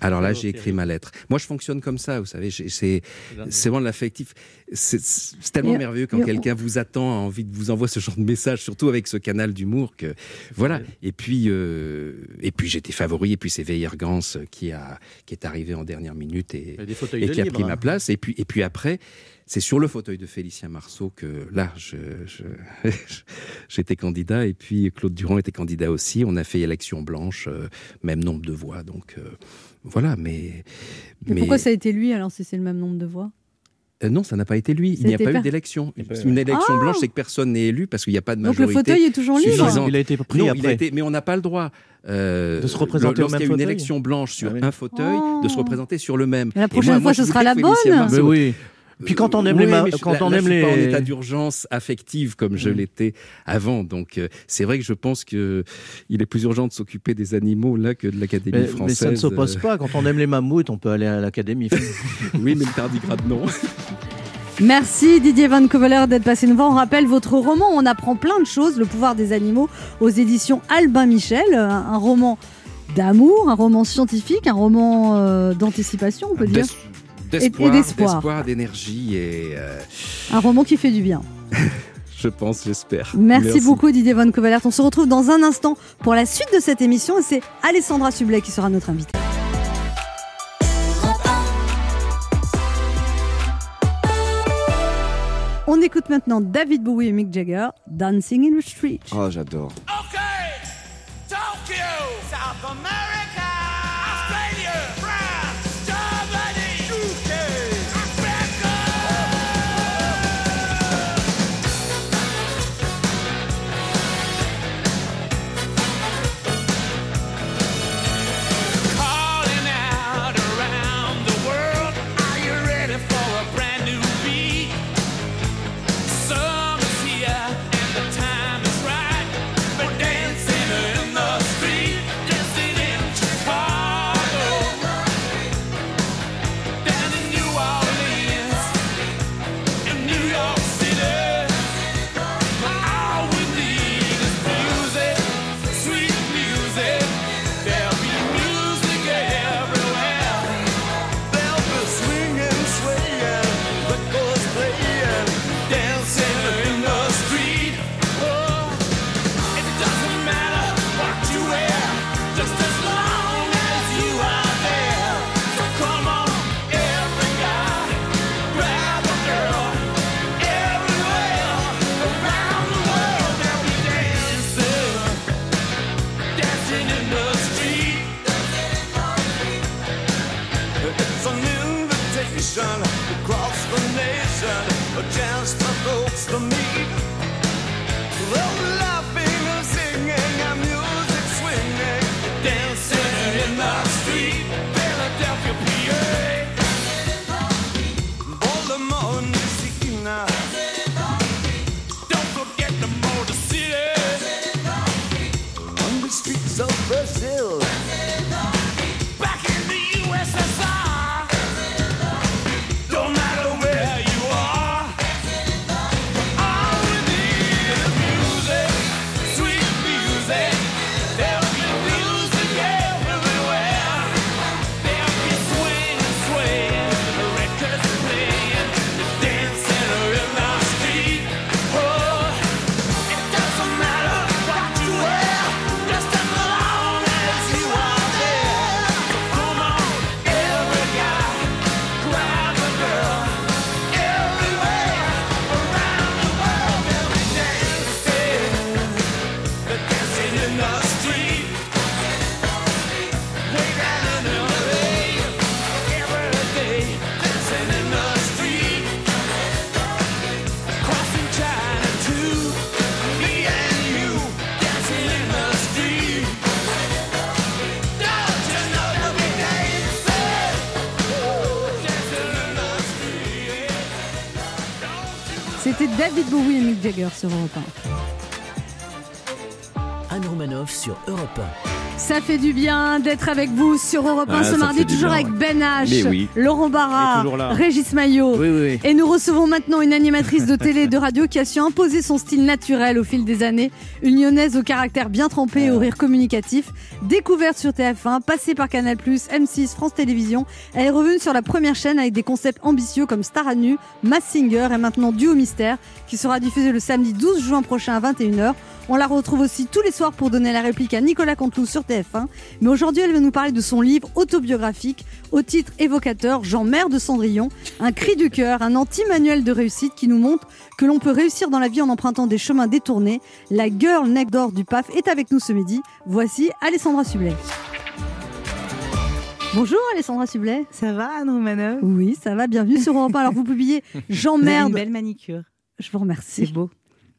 S8: Alors là, j'ai écrit ma lettre. Moi, je fonctionne comme ça, vous savez. C'est c'est vraiment de l'affectif. C'est tellement merveilleux quand quelqu'un vous attend, a envie de vous envoie ce genre de message, surtout avec ce canal d'humour que voilà. Et puis euh, et puis j'étais favori. Et puis c'est Veiller Gans qui a qui est arrivé en dernière minute et, et qui a
S5: libre,
S8: pris
S5: hein.
S8: ma place. Et puis et puis après. C'est sur le fauteuil de Félicien Marceau que là, je, je- j'étais candidat et puis Claude Durand était candidat aussi. On a fait élection blanche, euh, même nombre de voix. Donc euh, voilà, mais
S3: Mais pourquoi ça a été lui alors si c'est le même nombre de voix?
S8: Euh, non, ça n'a pas été lui. Il n'y a pas
S3: per-
S8: eu d'élection. Une élection
S3: Ah
S8: blanche, c'est que personne n'est élu parce qu'il n'y a pas de
S3: Donc
S8: majorité.
S3: le fauteuil est toujours libre.
S5: Il a été pris
S8: Non, il
S5: après.
S8: a été, mais on n'a pas le droit euh,
S5: De se représenter
S8: lorsqu'il y a
S5: même
S8: une
S5: fauteuil
S8: élection blanche sur
S5: Ah oui.
S8: un fauteuil, de se
S3: Oh.
S8: représenter sur le même.
S3: Mais la prochaine
S8: moi-
S3: fois,
S8: moi,
S3: ce sera la bonne.
S5: Oui. Puis quand on aime
S8: Oui,
S5: les ma- quand
S8: là-
S5: on
S8: là,
S5: aime
S8: je suis pas en état d'urgence affective comme je
S5: Mm.
S8: l'étais avant. Donc euh, c'est vrai que je pense que il est plus urgent de s'occuper des animaux là que de l'Académie française.
S5: mais ça ne s'oppose
S8: Euh,
S5: pas. Quand on aime les mammouths, on peut aller à l'académie.
S8: oui, mais le tardigrade non.
S3: Merci Didier Van Coveler d'être passé nous voir. On rappelle votre roman, on apprend plein de choses, Le pouvoir des animaux, aux éditions Albin Michel, un, un roman d'amour, un roman scientifique, un roman euh, d'anticipation, on peut dire, Et- et
S8: D'espoir, d'énergie et euh,
S3: un roman qui fait du bien.
S8: je pense, j'espère.
S3: Merci, beaucoup Didier Van Covelert. On se retrouve dans un instant pour la suite de cette émission et c'est Alessandra Sublet qui sera notre invitée. On écoute maintenant David Bowie et Mick Jagger, Dancing in the Street.
S9: Oh, j'adore.
S3: Jagger sur Europe 1.
S2: Anne sur Europe
S3: Ça fait du bien d'être avec vous sur Europe 1
S4: Ah,
S3: ce mardi, toujours
S4: bien,
S3: avec
S4: ouais.
S3: Ben H,
S4: oui.
S3: Laurent Barra. Régis Maillot.
S5: Oui, oui, oui.
S3: Et nous recevons maintenant une animatrice de télé et de radio qui a su imposer son style naturel au fil des années. Une lyonnaise au caractère bien trempé et au rire communicatif. Découverte sur TF1, passée par Canal+, M6, France Télévisions. Elle est revenue sur la première chaîne avec des concepts ambitieux comme Star à nu, Mass Singer et maintenant Duo Mystère qui sera diffusé le samedi 12 juin prochain à 21h. On la retrouve aussi tous les soirs pour donner la réplique à Nicolas Canteloup sur TF1. Mais aujourd'hui, elle va nous parler de son livre autobiographique au titre évocateur Jean-Mère de Cendrillon, un cri du cœur, un anti-manuel de réussite qui nous montre que l'on peut réussir dans la vie en empruntant des chemins détournés. La girl neck d'or du PAF est avec nous ce midi. Voici Alessandra Sublet. Bonjour Alessandra Sublet.
S10: Ça va, Anne Romanoff?
S3: Oui, ça va, bienvenue sur Europe 1. Alors vous publiez
S10: avez une
S3: Jean-Merde.
S10: belle manicure.
S3: Je vous remercie.
S10: C'est beau.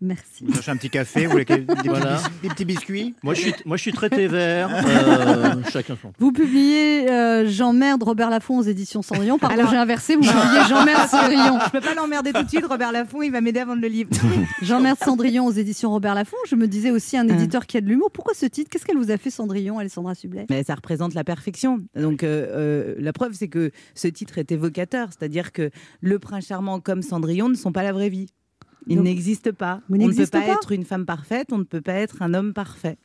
S3: Merci.
S6: Vous cherchez un petit café, vous voulez des, petits
S5: Voilà.
S6: bis- des petits biscuits
S5: Moi, je suis, moi, je suis très thé vert. euh, chacun son.
S3: Vous publiez euh, Jean-Merde Robert Laffont aux éditions Cendrillon. Pardon,
S10: Alors-
S3: j'ai inversé. Vous publiez Jean-Merde Cendrillon.
S10: Je peux pas l'emmerder tout de suite, Robert Laffont, il va m'aider à vendre le livre.
S3: Jean-Merde Cendrillon aux éditions Robert Laffont. Je me disais aussi un
S10: Hein.
S3: éditeur qui a de l'humour. Pourquoi ce titre? Qu'est-ce qu'elle vous a fait Cendrillon, Alessandra Sublet?
S10: Mais ça représente la perfection. Donc euh, euh, la preuve, c'est que ce titre est évocateur, c'est-à-dire que le prince charmant comme Cendrillon ne sont pas la vraie vie. Ils
S3: Donc,
S10: n'existent pas. on ne peut pas,
S3: pas
S10: être une femme parfaite, on ne peut pas être un homme parfait.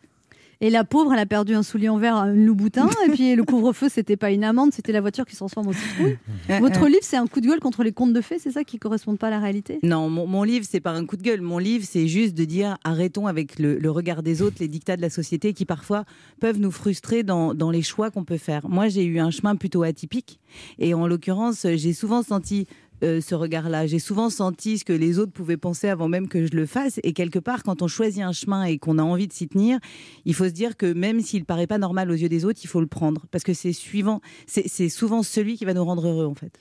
S3: Et la pauvre, elle a perdu un soulier en verre à une Louboutin. et puis le couvre-feu, c'était pas une amende, c'était la voiture qui se transforme en citrouille. Votre livre, c'est un coup de gueule contre les contes de fées, c'est ça qui correspond pas à la réalité?
S10: Non, mon, mon livre, c'est pas un coup de gueule. Mon livre, c'est juste de dire arrêtons avec le, le regard des autres, les dictats de la société qui parfois peuvent nous frustrer dans, dans les choix qu'on peut faire. Moi, j'ai eu un chemin plutôt atypique et en l'occurrence, j'ai souvent senti euh, ce regard-là. J'ai souvent senti ce que les autres pouvaient penser avant même que je le fasse. Et quelque part, quand on choisit un chemin et qu'on a envie de s'y tenir, il faut se dire que même s'il paraît pas normal aux yeux des autres, il faut le prendre parce que c'est souvent celui qui va nous rendre heureux en fait.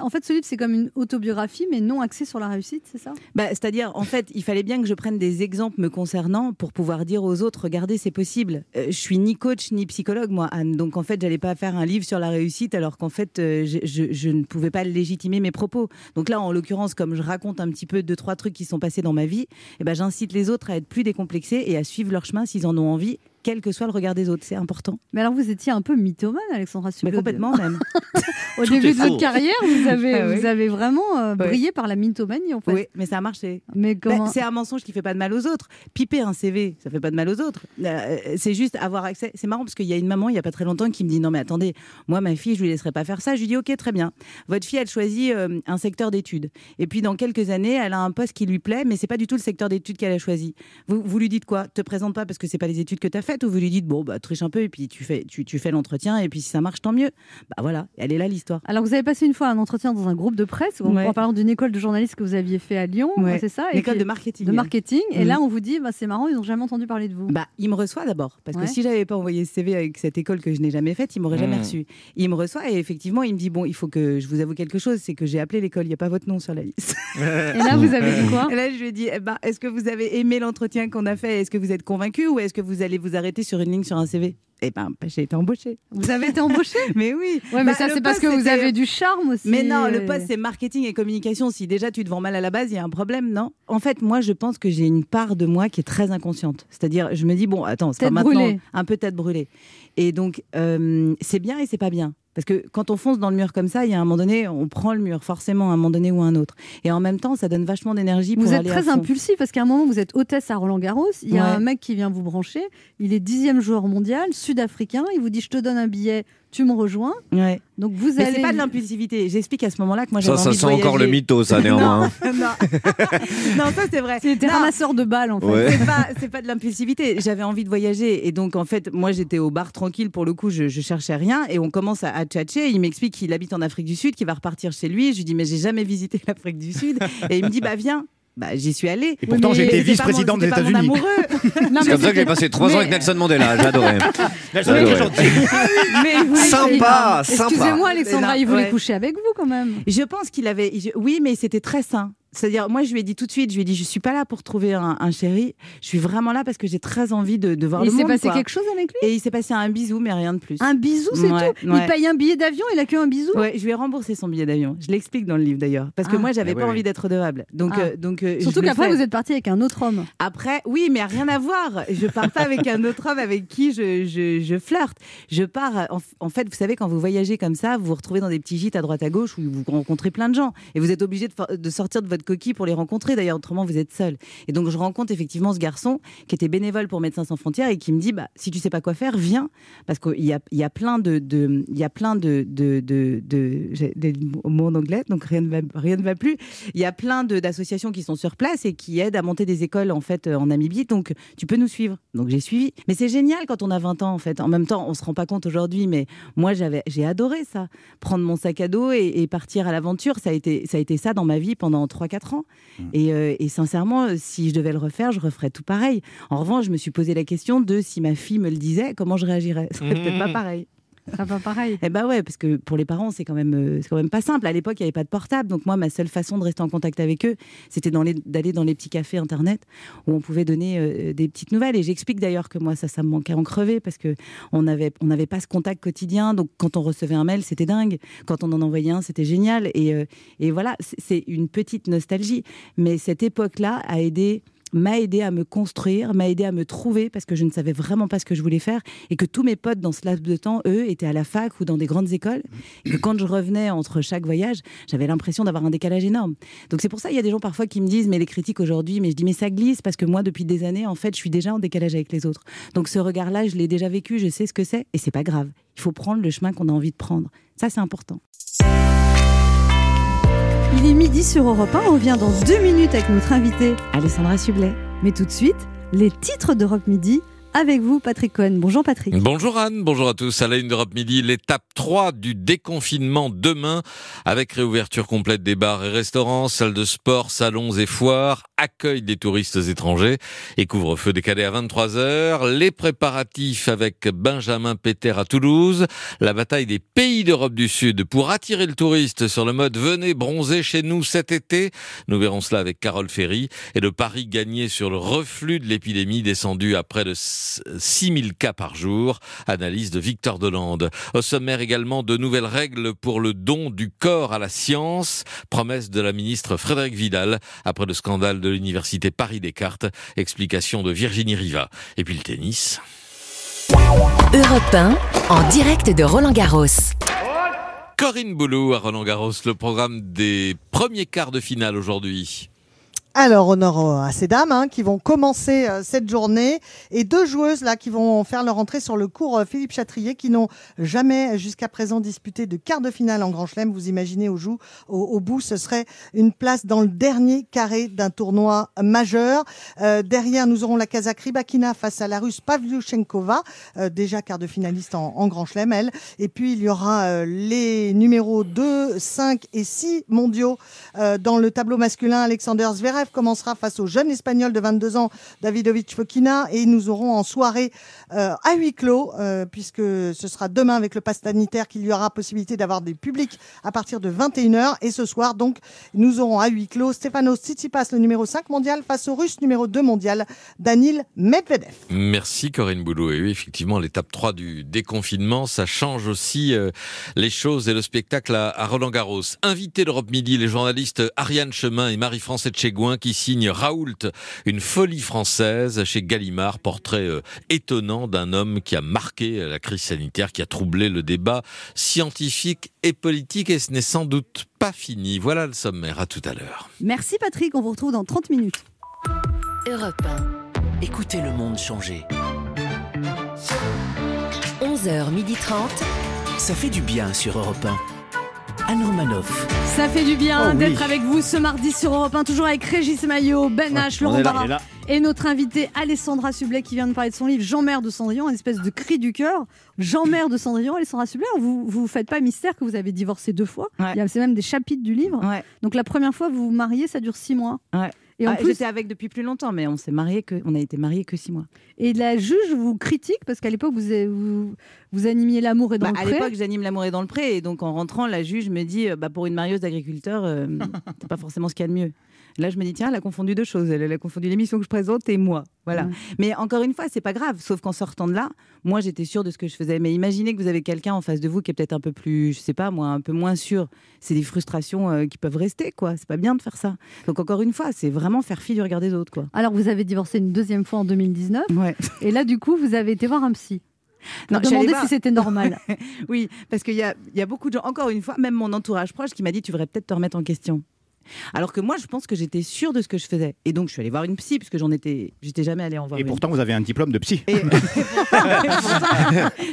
S3: En fait, ce livre, c'est comme une autobiographie, mais non axée sur la réussite, c'est ça?
S10: Bah, C'est-à-dire, en fait, il fallait bien que je prenne des exemples me concernant pour pouvoir dire aux autres, regardez, c'est possible. Euh, je suis ni coach ni psychologue, moi, Anne. Donc, en fait, j'allais pas faire un livre sur la réussite alors qu'en fait, euh, je, ne pouvais pas légitimer mes propos. Donc là, en l'occurrence, comme je raconte un petit peu deux, trois trucs qui sont passés dans ma vie, eh ben, j'incite les autres à être plus décomplexés et à suivre leur chemin s'ils en ont envie, quel que soit le regard des autres. C'est important.
S3: Mais alors, vous étiez un peu mythomane, Alexandra
S10: Mais
S3: Sublet.
S10: complètement, même.
S3: Au
S5: Tout
S3: début de votre carrière, vous avez,
S10: Ah oui.
S3: vous avez vraiment euh,
S10: Oui.
S3: brillé par la mythomanie, en fait.
S10: Oui, mais ça a marché.
S3: Mais
S10: Ben,
S3: comment
S10: c'est un mensonge qui fait pas de mal aux autres. Piper un CV, ça fait pas de mal aux autres. Euh, c'est juste avoir accès. C'est marrant parce qu'il y a une maman il y a pas très longtemps qui me dit non mais attendez, moi ma fille je lui laisserai pas faire ça. Je lui dis ok très bien. Votre fille elle choisit euh, un secteur d'études et puis dans quelques années elle a un poste qui lui plaît mais c'est pas du tout le secteur d'études qu'elle a choisi. Vous, vous lui dites quoi? Te présente pas parce que c'est pas les études que tu as faites ou vous lui dites bon bah triche un peu et puis tu fais tu, tu fais l'entretien et puis si ça marche tant mieux. Bah voilà, elle est là l'histoire.
S3: Alors, vous avez passé une fois un entretien dans un groupe de presse, en,
S10: Ouais.
S3: en parlant d'une école de journalistes que vous aviez fait à Lyon,
S10: Ouais.
S3: c'est ça Et
S10: L'école de marketing.
S3: de marketing. Et
S10: Mhm.
S3: là, on vous dit, bah, c'est marrant, ils n'ont jamais entendu parler de vous.
S10: Bah, il me reçoit d'abord. Parce
S3: Ouais.
S10: que si j'avais pas envoyé ce CV avec cette école que je n'ai jamais faite, il m'aurait jamais
S4: Mmh.
S10: reçu. Il me reçoit et effectivement, il me dit Bon, il faut que je vous avoue quelque chose c'est que j'ai appelé l'école, il n'y a pas votre nom sur la liste.
S3: Et là, vous avez dit quoi?
S10: Et là, je lui ai dit eh ben, Est-ce que vous avez aimé l'entretien qu'on a fait? Est-ce que vous êtes convaincu ou est-ce que vous allez vous arrêter sur une ligne sur un CV Eh ben, j'ai été embauchée.
S3: Vous avez été embauché
S10: Mais oui.
S3: Ouais, mais
S10: Bah,
S3: ça, c'est parce que vous avez du charme aussi.
S10: mais non, le
S3: euh,
S10: poste, c'est marketing et communication. Si déjà tu te vends mal à la base, il y a un problème, non? En fait, moi, je pense que j'ai une part de moi qui est très inconsciente. C'est-à-dire, je me dis, bon, attends, c'est pas maintenant
S3: brûlée.
S10: un peu tête brûlée. Et donc, euh, c'est bien et c'est pas bien. Parce que quand on fonce dans le mur comme ça, il y a un moment donné, on prend le mur, forcément, à un moment donné ou à un autre. Et en même temps, ça donne vachement d'énergie pour
S3: Vous êtes très impulsif parce qu'à un moment, vous êtes hôtesse à Roland Garros. Il y a
S10: Ouais.
S3: un mec qui vient vous brancher. Il est dixième joueur mondial, sud-africain. Il vous dit Je te donne un billet, tu me rejoins.
S10: Ouais.
S3: Donc vous
S10: Mais
S3: allez.
S10: c'est pas de l'impulsivité. J'explique à ce moment-là que moi
S4: Ça,
S10: j'avais
S4: ça
S10: envie
S4: sent
S10: de voyager.
S4: encore le mytho, ça, néanmoins. hein.
S10: non. non, ça c'est vrai.
S3: C'était
S10: Non.
S3: ramasseur de balles en fait.
S4: Ouais.
S10: C'est pas, c'est pas de l'impulsivité. J'avais envie de voyager. Et donc, en fait, moi, j'étais au bar tranquille. Pour le coup, je, je cherchais rien. Et on commence à, à tchatcher. Il m'explique qu'il habite en Afrique du Sud, qu'il va repartir chez lui. Je lui dis, mais j'ai jamais visité l'Afrique du Sud. Et il me dit, bah, viens. Bah, j'y suis allée.
S6: Et pourtant,
S10: mon-
S6: vice-président des États-Unis.
S4: C'est comme ça que j'ai passé trois ans avec Nelson Mandela, j'adorais.
S6: Nelson
S4: ouais.
S6: gentil.
S4: Sympa,
S3: il- Excusez-moi,
S10: sympa.
S3: Alexandra, il voulait
S10: Ouais.
S3: coucher avec vous quand même.
S10: Je pense qu'il avait. Oui, mais c'était très sain. C'est-à-dire, moi, je lui ai dit tout de suite, je lui ai dit, je suis pas là pour trouver un, un chéri. Je suis vraiment là parce que j'ai très envie de, de voir
S3: Il
S10: le
S3: s'est
S10: monde.
S3: passé
S10: quoi.
S3: quelque chose avec lui?
S10: Et il s'est passé un bisou, mais rien de plus.
S3: Un bisou, c'est
S10: Ouais,
S3: tout?
S10: Ouais.
S3: Il paye un billet d'avion, il a que un bisou?
S10: Ouais, je lui ai remboursé son billet d'avion. Je l'explique dans le livre d'ailleurs, parce que
S3: Ah.
S10: moi, j'avais
S3: Ah
S10: pas
S3: ouais,
S10: envie d'être redevable. Donc,
S3: Ah.
S10: euh, donc euh,
S3: Surtout qu'après, vous êtes parti avec un autre homme.
S10: Après, oui, mais rien à voir. Je pars pas avec un autre homme avec qui je, je, je flirte. Je pars. En, en fait, vous savez, quand vous voyagez comme ça, vous vous retrouvez dans des petits gîtes à droite à gauche où vous rencontrez plein de gens et vous êtes obligé de, de sortir de votre coquille pour les rencontrer. D'ailleurs, autrement, vous êtes seul. Et donc, je rencontre effectivement ce garçon qui était bénévole pour Médecins sans frontières et qui me dit bah, si tu sais pas quoi faire, viens. Parce qu'il y a, y a plein de. il y a plein de. de, de, de- j'ai des mots en anglais, donc rien ne va, rien ne va plus. Il y a plein d'associations qui sont sur place et qui aident à monter des écoles en fait euh, en Namibie. Donc, tu peux nous suivre. Donc, j'ai suivi. Mais c'est génial quand on a 20 ans en fait. En même temps, on se rend pas compte aujourd'hui, mais moi, j'avais, j'ai adoré ça. Prendre mon sac à dos et, et partir à l'aventure, ça a été, ça a été ça dans ma vie pendant 3-4 ans. Et, euh, et sincèrement, si je devais le refaire, je referais tout pareil. En revanche, je me suis posé la question de si ma fille me le disait, comment je réagirais? Ça serait peut-être pas
S3: Mmh.
S10: pareil.
S3: Ça pas pareil.
S10: Eh ben ouais, parce que pour les parents, c'est quand même, euh, c'est quand même pas simple. À l'époque, il n'y avait pas de portable, donc moi, ma seule façon de rester en contact avec eux, c'était d'aller dans les petits cafés internet où on pouvait donner euh, des petites nouvelles. Et j'explique d'ailleurs que moi, ça, ça me manquait en crever parce que on n'avait, on n'avait pas ce contact quotidien. Donc quand on recevait un mail, c'était dingue. Quand on en envoyait un, c'était génial. Et, euh, voilà, c'est une petite nostalgie. Mais cette époque-là a aidé m'a aidé à me construire, m'a aidé à me trouver parce que je ne savais vraiment pas ce que je voulais faire et que tous mes potes dans ce laps de temps, eux, étaient à la fac ou dans des grandes écoles et que quand je revenais entre chaque voyage, j'avais l'impression d'avoir un décalage énorme. Donc c'est pour ça il y a des gens parfois qui me disent mais les critiques aujourd'hui, mais je dis mais ça glisse parce que moi depuis des années en fait je suis déjà en décalage avec les autres. Donc ce regard-là, je l'ai déjà vécu, je sais ce que c'est et c'est pas grave. Il faut prendre le chemin qu'on a envie de prendre. Ça c'est important.
S3: Il est midi sur Europe 1. On revient dans deux minutes avec notre invité
S10: Alessandra Sublet.
S3: Mais tout de suite, les titres d'Europe Midi avec vous, Patrick Cohen. Bonjour Patrick.
S11: Bonjour Anne, bonjour à tous. À la une d'Europe Midi, l'étape 3 du déconfinement demain, avec réouverture complète des bars et restaurants, salles de sport, salons et foires, accueil des touristes étrangers et couvre-feu décalé à 23h. Les préparatifs avec Benjamin Péter à Toulouse, la bataille des pays d'Europe du Sud pour attirer le touriste sur le mode venez bronzer chez nous cet été. Nous verrons cela avec Carole Ferry et le pari gagné sur le reflux de l'épidémie descendu à près de 6000 cas par jour. Analyse de Victor Delande. Au sommaire également de nouvelles règles pour le don du corps à la science. Promesse de la ministre Frédéric Vidal après le scandale de l'université Paris-Descartes. Explication de Virginie Riva. Et puis le tennis.
S12: Europe 1, en direct de Roland Garros.
S11: Corinne Boulou à Roland Garros, le programme des premiers quarts de finale aujourd'hui.
S13: Alors, on aura ces dames hein, qui vont commencer euh, cette journée et deux joueuses là qui vont faire leur entrée sur le cours euh, Philippe Chatrier qui n'ont jamais jusqu'à présent disputé de quart de finale en Grand Chelem. Vous imaginez au, bout, ce serait une place dans le dernier carré d'un tournoi majeur. Euh, derrière, nous aurons la Kazakh Rybakina face à la Russe Pavlyuchenkova, déjà quart de finaliste en, Grand Chelem, elle. Et puis, il y aura les numéros 2, 5 et 6 mondiaux dans le tableau masculin. Alexander Zverev commencera face au jeune espagnol de 22 ans, Davidovic Fokina. Et nous aurons en soirée euh, à huis clos, euh, puisque ce sera demain avec le pass sanitaire qu'il y aura possibilité d'avoir des publics à partir de 21h. Et ce soir, donc, nous aurons à huis clos Stefanos Tsitsipas, le numéro 5 mondial, face au russe numéro 2 mondial, Danil Medvedev.
S11: Merci Corinne Boulot. Et oui, effectivement, l'étape 3 du déconfinement, ça change aussi euh, les choses et le spectacle à, à Roland Garros. Invité d'Europe Midi, les journalistes Ariane Chemin et Marie-France Etchegouin qui signent Raoult, une folie française chez Gallimard, portrait euh, étonnant d'un homme qui a marqué la crise sanitaire, qui a troublé le débat scientifique et politique et ce n'est sans doute pas fini. Voilà le sommaire. À tout à l'heure.
S3: Merci Patrick, on vous retrouve dans 30 minutes.
S12: Europe
S2: Écoutez le monde changer.
S12: 1, 11h30.
S2: Ça fait du bien sur Europe 1. Anne Romanoff.
S3: Ça fait du bien
S2: Oh oui.
S3: d'être avec vous ce mardi sur Europe 1, toujours avec Régis Maillot, Ben H, Laurent Barra
S2: là.
S3: et notre invité Alessandra Sublet qui vient de parler de son livre Jean-Mère de Cendrillon, une espèce de cri du cœur. Jean-Mère de Cendrillon, Alessandra Sublet, vous vous faites pas mystère que vous avez divorcé deux fois. Il y a c'est même des chapitres du livre. Donc la première fois vous vous mariez, ça dure six mois. Et en
S10: Ah,
S3: plus,
S10: J'étais avec depuis plus longtemps, mais on s'est marié que, on a été mariés que six mois.
S3: et la juge vous critique parce qu'à l'époque vous, vous, vous animiez l'amour et dans
S10: Bah,
S3: le
S10: à
S3: pré.
S10: l'époque, j'anime l'amour est dans le pré, et donc en rentrant, la juge me dit, euh, bah, pour une marieuse d'agriculteur, euh, c'est pas forcément ce qu'il y a de mieux. Là, je me dis, tiens, elle a confondu deux choses. Elle, elle a confondu l'émission que je présente et moi. Voilà.
S3: Ouais.
S10: Mais encore une fois, c'est pas grave. Sauf qu'en sortant de là, moi, j'étais sûre de ce que je faisais. Mais imaginez que vous avez quelqu'un en face de vous qui est peut-être un peu plus, je sais pas, moi, un peu moins sûr. C'est des frustrations euh, qui peuvent rester, quoi. C'est pas bien de faire ça. Donc, encore une fois, c'est vraiment faire fi du regard des autres, quoi.
S3: Alors, vous avez divorcé une deuxième fois en 2019.
S10: Ouais.
S3: Et là, du coup, vous avez été voir un psy.
S10: Non,
S3: demander
S10: voir.
S3: si c'était normal.
S10: oui, parce qu'il y a, il y a beaucoup de gens, encore une fois, même mon entourage proche qui m'a dit tu devrais peut-être te remettre en question. Alors que moi, je pense que j'étais sûre de ce que je faisais. Et donc, je suis allée voir une psy, parce que j'en étais, j'étais jamais allée en voir
S6: Et
S10: une.
S6: pourtant, vous avez un diplôme de psy.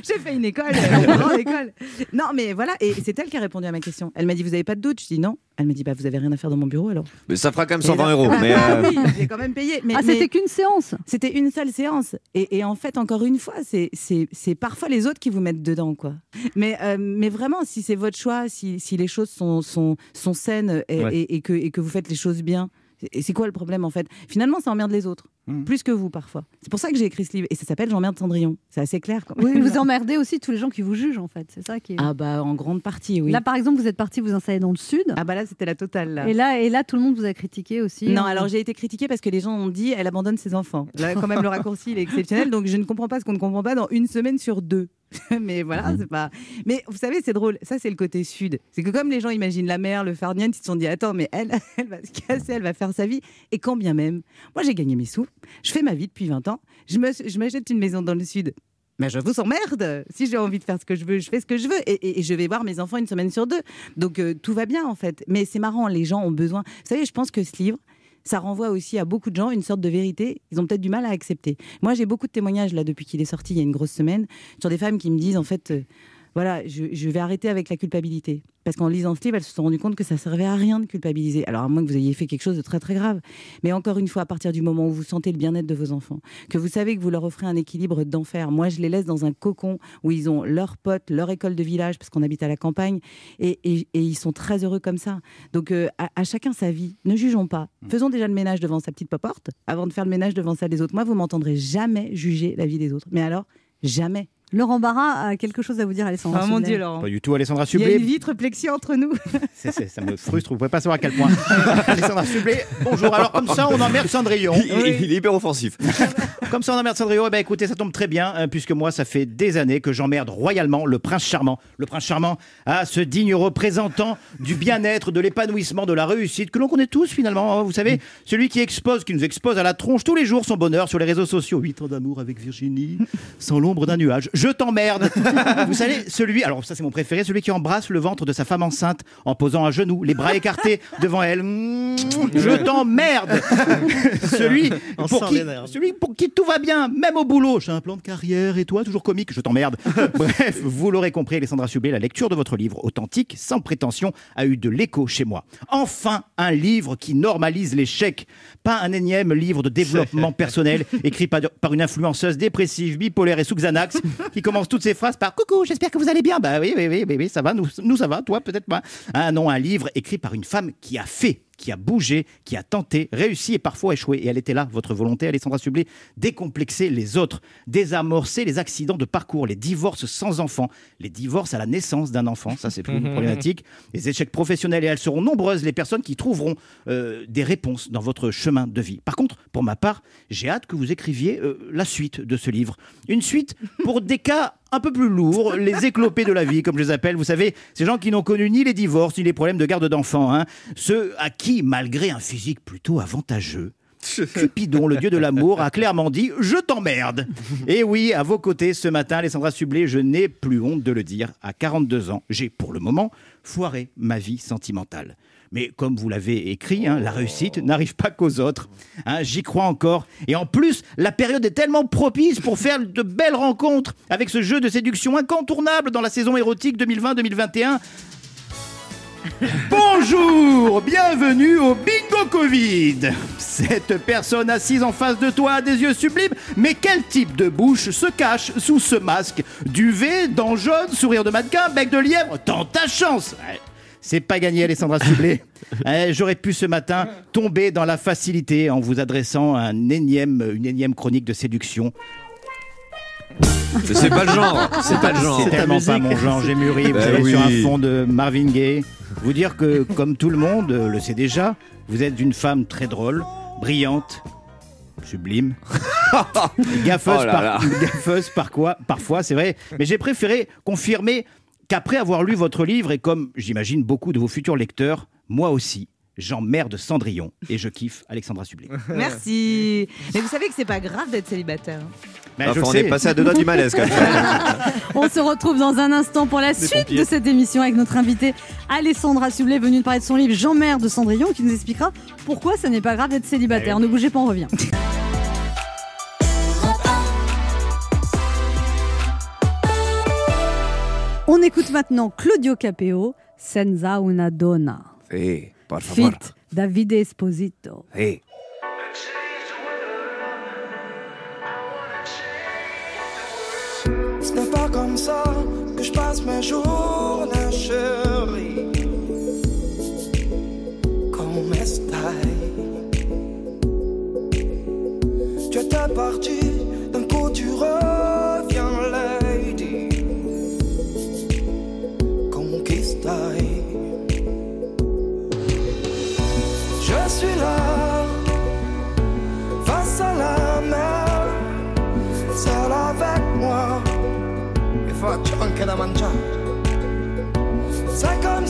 S10: J'ai fait une école, une grande école. Non, mais voilà, et c'est elle qui a répondu à ma question. Elle m'a dit, vous avez pas de doute? Je dis non. Elle m'a dit, bah, vous avez rien à faire dans mon bureau alors.
S4: Mais ça fera quand même
S10: Et
S4: 120
S10: là-
S4: euros.
S10: Ah,
S4: Mais,
S10: bah
S4: euh,
S10: oui, j'ai quand même payé. Mais,
S3: ah,
S10: mais-
S3: c'était qu'une séance?
S10: C'était une seule séance. Et, et en fait, encore une fois, c'est- c'est c'est parfois les autres qui vous mettent dedans. quoi. Mais, euh, mais vraiment, si c'est votre choix, si, si les choses sont, sont, sont saines et,
S6: Ouais.
S10: et- et que, vous faites les choses bien, et c'est quoi le problème en fait? Finalement, ça emmerde les autres,
S6: Mhm.
S10: plus que vous parfois. C'est pour ça que j'ai écrit ce livre. Et ça s'appelle J'emmerde Cendrillon. C'est assez clair quand
S3: Oui,
S10: même.
S3: vous emmerdez aussi tous les gens qui vous jugent, en fait. C'est ça qui est.
S10: Ah bah en grande partie, oui.
S3: Là, par exemple, vous êtes parti vous installer dans le sud.
S10: Ah bah là, c'était la totale. Là.
S3: Et là, et là, tout le monde vous a critiqué aussi.
S10: Non,
S3: hein.
S10: alors j'ai été critiquée parce que les gens ont dit elle abandonne ses enfants. Là, quand même, le raccourci il est exceptionnel. Donc je ne comprends pas ce qu'on ne comprend pas dans une semaine sur deux. Mais voilà, c'est pas. Mais vous savez, c'est drôle. Ça, c'est le côté sud. C'est que comme les gens imaginent la mère, le farnienne, ils se sont dit attends, mais elle, elle va se casser, elle va faire sa vie. Et quand bien même, moi j'ai gagné mes sous, je fais ma vie depuis 20 ans, je m'achète une maison dans le sud. Mais je vous emmerde. Si j'ai envie de faire ce que je veux, je fais ce que je veux. Et, et- et je vais voir mes enfants une semaine sur deux. Donc euh, tout va bien en fait. Mais c'est marrant, les gens ont besoin. Vous savez, je pense que ce livre, ça renvoie aussi à beaucoup de gens une sorte de vérité. Ils ont peut-être du mal à accepter. Moi, j'ai beaucoup de témoignages là depuis qu'il est sorti il y a une grosse semaine sur des femmes qui me disent en fait. euh, voilà, je, je vais arrêter avec la culpabilité. Parce qu'en lisant ce livre, elles se sont rendues compte que ça servait à rien de culpabiliser. Alors, à moins que vous ayez fait quelque chose de très très grave. Mais encore une fois, à partir du moment où vous sentez le bien-être de vos enfants, que vous savez que vous leur offrez un équilibre d'enfer, moi je les laisse dans un cocon où ils ont leurs potes, leur école de village, parce qu'on habite à la campagne, et, et- et ils sont très heureux comme ça. Donc, euh, à, à chacun sa vie. Ne jugeons pas. Faisons déjà le ménage devant sa petite porte avant de faire le ménage devant celle des autres. Moi, vous m'entendrez jamais juger la vie des autres. Mais alors, jamais.
S3: Laurent Barra a quelque chose à vous dire, Alessandra.
S10: Oh mon
S3: Sublet.
S10: Dieu, Laurent.
S6: Pas du tout, Alessandra
S10: Il y a une
S6: Sublet.
S10: vitre plexi entre nous.
S6: Ça me frustre, vous pouvez pas savoir à quel point. Alessandra Sublet, bonjour. Alors, comme ça, on emmerde Cendrillon.
S4: il, il- il est hyper offensif.
S6: Comme ça, on emmerde Cendrillon. Eh ben, écoutez, ça tombe très bien, hein, puisque moi, ça fait des années que j'emmerde royalement le prince charmant. Le prince charmant, ah, ce digne représentant du bien-être, de l'épanouissement, de la réussite, que l'on connaît tous finalement. hein. vous savez, celui qui expose, qui nous expose à la tronche tous les jours son bonheur sur les réseaux sociaux. Huit ans d'amour avec Virginie, sans l'ombre d'un nuage. Je t'emmerde. vous savez, celui, alors ça c'est mon préféré, celui qui embrasse le ventre de sa femme enceinte en posant à genoux, les bras écartés devant elle. Mmh, je t'emmerde. celui pour qui,
S5: énerve.
S6: celui pour qui tout va bien, même au boulot. J'ai un plan de carrière et toi, toujours comique, je t'emmerde. Bref, vous l'aurez compris, Alessandra Sublet, la lecture de votre livre authentique, sans prétention, a eu de l'écho chez moi. Enfin, un livre qui normalise l'échec. Pas un énième livre de développement personnel écrit par, par une influenceuse dépressive, bipolaire et sous Xanax qui commence toutes ses phrases par Coucou, j'espère que vous allez bien. Bah oui, oui, oui, oui, ça va, nous, nous ça va, toi peut-être pas. Ah non, un livre écrit par une femme qui a fait qui a bougé, qui a tenté, réussi et parfois échoué. Et elle était là, votre volonté, Alessandra Sublet, décomplexer les autres, désamorcer les accidents de parcours, les divorces sans enfants, les divorces à la naissance d'un enfant, ça c'est plus une problématique, les échecs professionnels. Et elles seront nombreuses les personnes qui trouveront euh, des réponses dans votre chemin de vie. Par contre, pour ma part, j'ai hâte que vous écriviez euh, la suite de ce livre. Une suite pour des cas un peu plus lourds, les éclopés de la vie, comme je les appelle. Vous savez, ces gens qui n'ont connu ni les divorces, ni les problèmes de garde d'enfants. hein. Ceux à qui, malgré un physique plutôt avantageux, Cupidon, le dieu de l'amour, a clairement dit Je t'emmerde. Et oui, à vos côtés ce matin, Alessandra Sublet, je n'ai plus honte de le dire. À 42 ans, j'ai pour le moment foiré ma vie sentimentale. Mais comme vous l'avez écrit, hein, la réussite n'arrive pas qu'aux autres. Hein, J'y crois encore. Et en plus, la période est tellement propice pour faire de belles rencontres avec ce jeu de séduction incontournable dans la saison érotique 2020-2021. Bonjour, bienvenue au Bingo Covid. Cette personne assise en face de toi a des yeux sublimes, mais quel type de bouche se cache sous ce masque? Duvet, dents jaunes, sourire de mannequin, bec de lièvre Tant ta chance C'est pas gagné, Alessandra Sublet. Eh, J'aurais pu ce matin tomber dans la facilité en vous adressant un énième, une énième chronique de séduction.
S4: C'est pas le genre. C'est pas le genre.
S6: C'est tellement pas mon genre. J'ai mûri, vous
S4: Bah oui.
S6: sur un fond de Marvin Gaye. Vous dire que, comme tout le monde euh, le sait déjà, vous êtes une femme très drôle, brillante, sublime. gaffeuse,
S4: Oh là
S6: par-
S4: là.
S6: gaffeuse par quoi, parfois, c'est vrai. Mais j'ai préféré confirmer qu'après avoir lu votre livre, et comme j'imagine beaucoup de vos futurs lecteurs, moi aussi, j'emmerde Cendrillon et je kiffe Alexandra Sublet.
S10: Merci. Mais vous savez que c'est pas grave d'être célibataire.
S6: Ben,
S4: Enfin,
S6: je
S4: on
S6: sais.
S4: est passé à deux doigts du malaise quand même.
S3: On se retrouve dans un instant pour la
S4: Des
S3: suite
S4: pompiers.
S3: de cette émission avec notre invitée Alessandra Sublet, venue de parler de son livre Jean-Mère de Cendrillon, qui nous expliquera pourquoi ça n'est pas grave d'être célibataire. Ne bougez pas, on revient. On écoute maintenant Claudio Capeo, Senza una donna.
S4: Eh, por favor.
S3: Fit Davide Esposito.
S4: Eh.
S14: Mangiare. C'est comme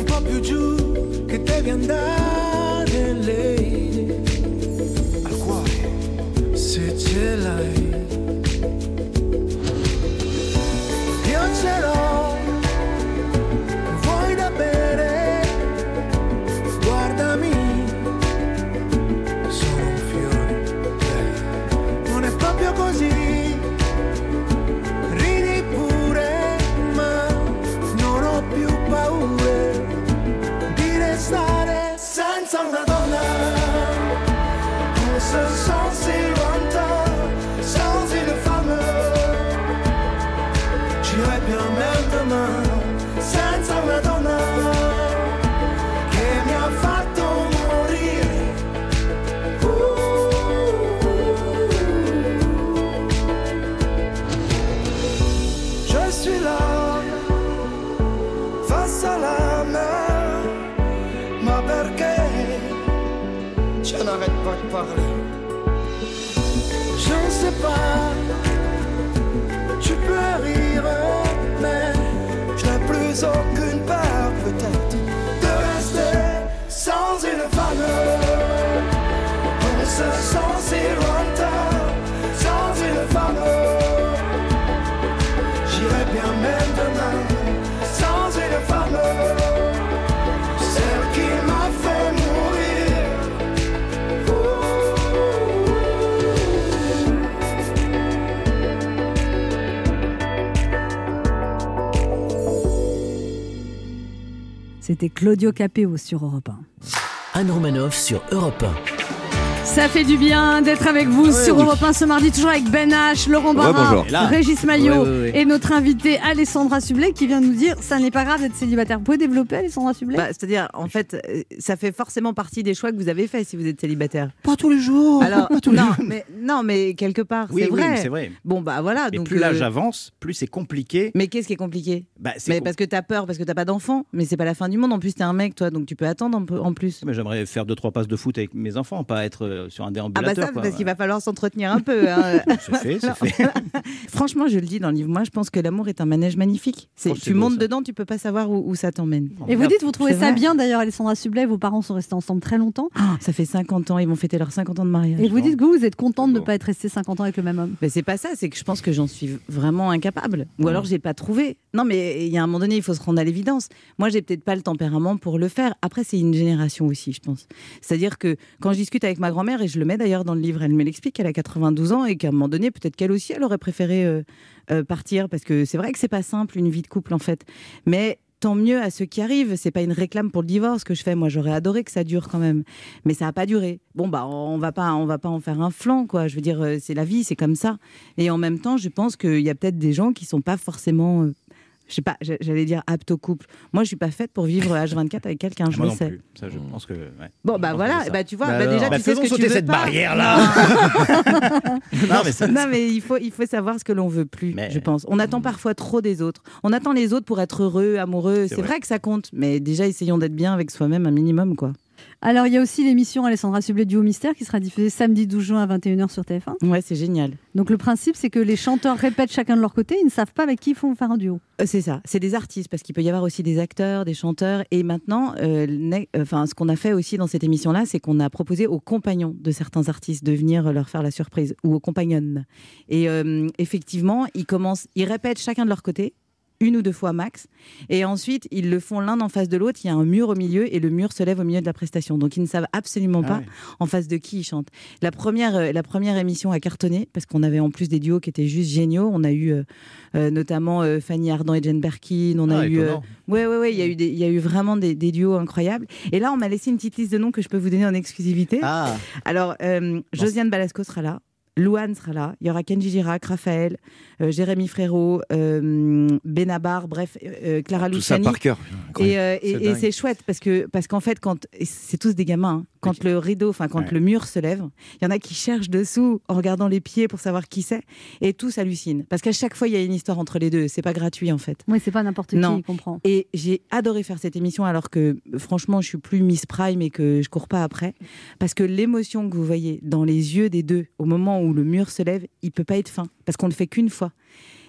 S14: un po' più giù che devi andare, lady. Al cuore, se ce l'hai. Io ce l'ho, Soirée.
S3: C'était Claudio Capeo sur Europe 1.
S2: Anne Romanoff sur Europe
S3: Ça fait du bien d'être avec vous
S2: Ouais,
S3: sur
S2: oui.
S3: Europe 1 ce mardi, toujours avec Ben H, Laurent Barra. Régis Maillot
S2: Ouais, ouais, ouais.
S3: et notre invitée Alessandra Sublet qui vient nous dire ça n'est pas grave d'être célibataire. Vous pouvez développer Alessandra Sublet?
S10: Bah, C'est-à-dire, en fait, euh, ça fait forcément partie des choix que vous avez faits si vous êtes célibataire.
S6: Pas tous les jours.
S10: Alors,
S6: pas tous les
S10: non,
S6: jours.
S10: mais, non, mais quelque part,
S6: Oui,
S10: c'est
S6: oui,
S10: vrai.
S6: vrai.
S10: Bon, bah voilà.
S6: Et
S10: donc,
S6: plus l'âge
S10: euh,
S6: avance, plus c'est compliqué.
S10: Mais qu'est-ce qui est compliqué?
S6: Bah,
S10: Mais
S6: com-
S10: parce que t'as peur, parce que t'as pas d'enfant. Mais c'est pas la fin du monde. En plus, t'es un mec, toi, donc tu peux attendre en plus.
S6: Mais j'aimerais faire deux trois passes de foot avec mes enfants, pas être euh, sur un
S10: Ah bah
S6: déambulateur.
S10: ça,
S6: quoi.
S10: parce qu'il va falloir s'entretenir un peu. hein.
S6: C'est fait, c'est fait.
S10: Franchement, je le dis dans le livre, moi je pense que l'amour est un manège magnifique. C'est,
S6: Oh, c'est
S10: tu montes
S6: ça.
S10: dedans, tu peux pas savoir où, où ça t'emmène.
S3: Et vous dites, vous trouvez ça
S10: vrai.
S3: bien d'ailleurs, Alessandra Sublet, vos parents sont restés ensemble très longtemps.
S10: Ah, ça fait 50 ans, ils vont fêter leurs 50 ans de mariage.
S3: Et vous dites que vous, vous êtes contente de de pas être resté 50 ans avec le même homme.
S10: Mais c'est pas ça, c'est que je pense que j'en suis vraiment incapable. Ou alors j'ai pas trouvé. Non, mais il y a un moment donné, il faut se rendre à l'évidence. Moi, j'ai peut-être pas le tempérament pour le faire. Après, c'est une génération aussi, je pense. C'est-à-dire que quand je discute avec ma grand-mère, et je le mets d'ailleurs dans le livre, elle me l'explique, qu'elle a 92 ans et qu'à un moment donné, peut-être qu'elle aussi, elle aurait préféré euh, euh, partir parce que c'est vrai que c'est pas simple une vie de couple en fait. Mais tant mieux à ceux qui arrivent. C'est pas une réclame pour le divorce que je fais. Moi, j'aurais adoré que ça dure quand même, mais ça a pas duré. Bon, bah, on va pas, on va pas en faire un flanc, quoi. Je veux dire, euh, c'est la vie, c'est comme ça. Et en même temps, je pense qu'il y a peut-être des gens qui sont pas forcément. Je sais pas, j'a- j'allais dire apte au couple. Moi, je suis pas faite pour vivre H24 avec quelqu'un, je
S6: Moi
S10: le
S6: non
S10: sais.
S6: plus. Ça, je pense que. ouais.
S10: Bon, bah voilà, bah tu vois,
S6: Bah
S10: bah déjà
S6: alors.
S10: tu sais ce
S6: faisons
S10: que
S6: sauter
S10: tu veux
S6: cette
S10: pas.
S6: barrière-là.
S10: non,
S6: mais ça-
S10: mais il faut, il faut savoir ce que l'on veut plus, je pense. On attend parfois trop des autres. On attend les autres pour être heureux, amoureux. C'est
S3: vrai.
S10: vrai. que ça compte, mais déjà essayons d'être bien avec soi-même un minimum, quoi.
S3: Alors, il y a aussi l'émission Alessandra Sublet Duo Mystère qui sera diffusée samedi 12 juin à 21h sur TF1.
S10: Ouais, c'est génial.
S3: Donc, le principe, c'est que les chanteurs répètent chacun de leur côté, ils ne savent pas avec qui ils font faire un duo.
S10: Euh, C'est ça, c'est des artistes parce qu'il peut y avoir aussi des acteurs, des chanteurs. Et maintenant, euh, ne- enfin, ce qu'on a fait aussi dans cette émission-là, c'est qu'on a proposé aux compagnons de certains artistes de venir leur faire la surprise ou aux compagnonnes. Et euh, effectivement, ils commencent, ils répètent chacun de leur côté. Une ou deux fois max. Et ensuite, ils le font l'un en face de l'autre. Il y a un mur au milieu et le mur se lève au milieu de la prestation. Donc, ils ne savent absolument
S6: Ah
S10: pas
S6: ouais.
S10: en face de qui ils chantent. La première, euh, la première émission a cartonné parce qu'on avait en plus des duos qui étaient juste géniaux. On a eu euh, euh, notamment euh, Fanny Ardant et Jane Birkin. On a
S6: Ah,
S10: eu, euh, ouais, ouais, ouais. Il y a eu, des- il y a eu vraiment des, des duos incroyables. Et là, on m'a laissé une petite liste de noms que je peux vous donner en exclusivité.
S6: Ah.
S10: Alors, Josiane Balasco sera là. Louane sera là, il y aura Kenji Girac, Raphaël, euh, Jérémy Frérot, euh, Benabar, bref, euh, Clara
S4: Tout ça
S10: Luciani.
S4: par cœur.
S10: Et, euh, et-
S4: C'est
S10: chouette parce que parce qu'en fait quand c'est tous des gamins hein, quand le rideau enfin quand
S6: Ouais.
S10: le mur se lève il y en a qui cherchent dessous en regardant les pieds pour savoir qui c'est et tous hallucinent parce qu'à chaque fois il y a une histoire entre les deux c'est pas gratuit en fait.
S3: Oui, c'est pas n'importe qui,
S10: Non.
S3: il comprend.
S10: et j'ai adoré faire cette émission alors que franchement je suis plus Miss Prime et que je cours pas après. Parce que l'émotion que vous voyez dans les yeux des deux au moment où le mur se lève il peut pas être fin. Parce qu'on le fait qu'une fois.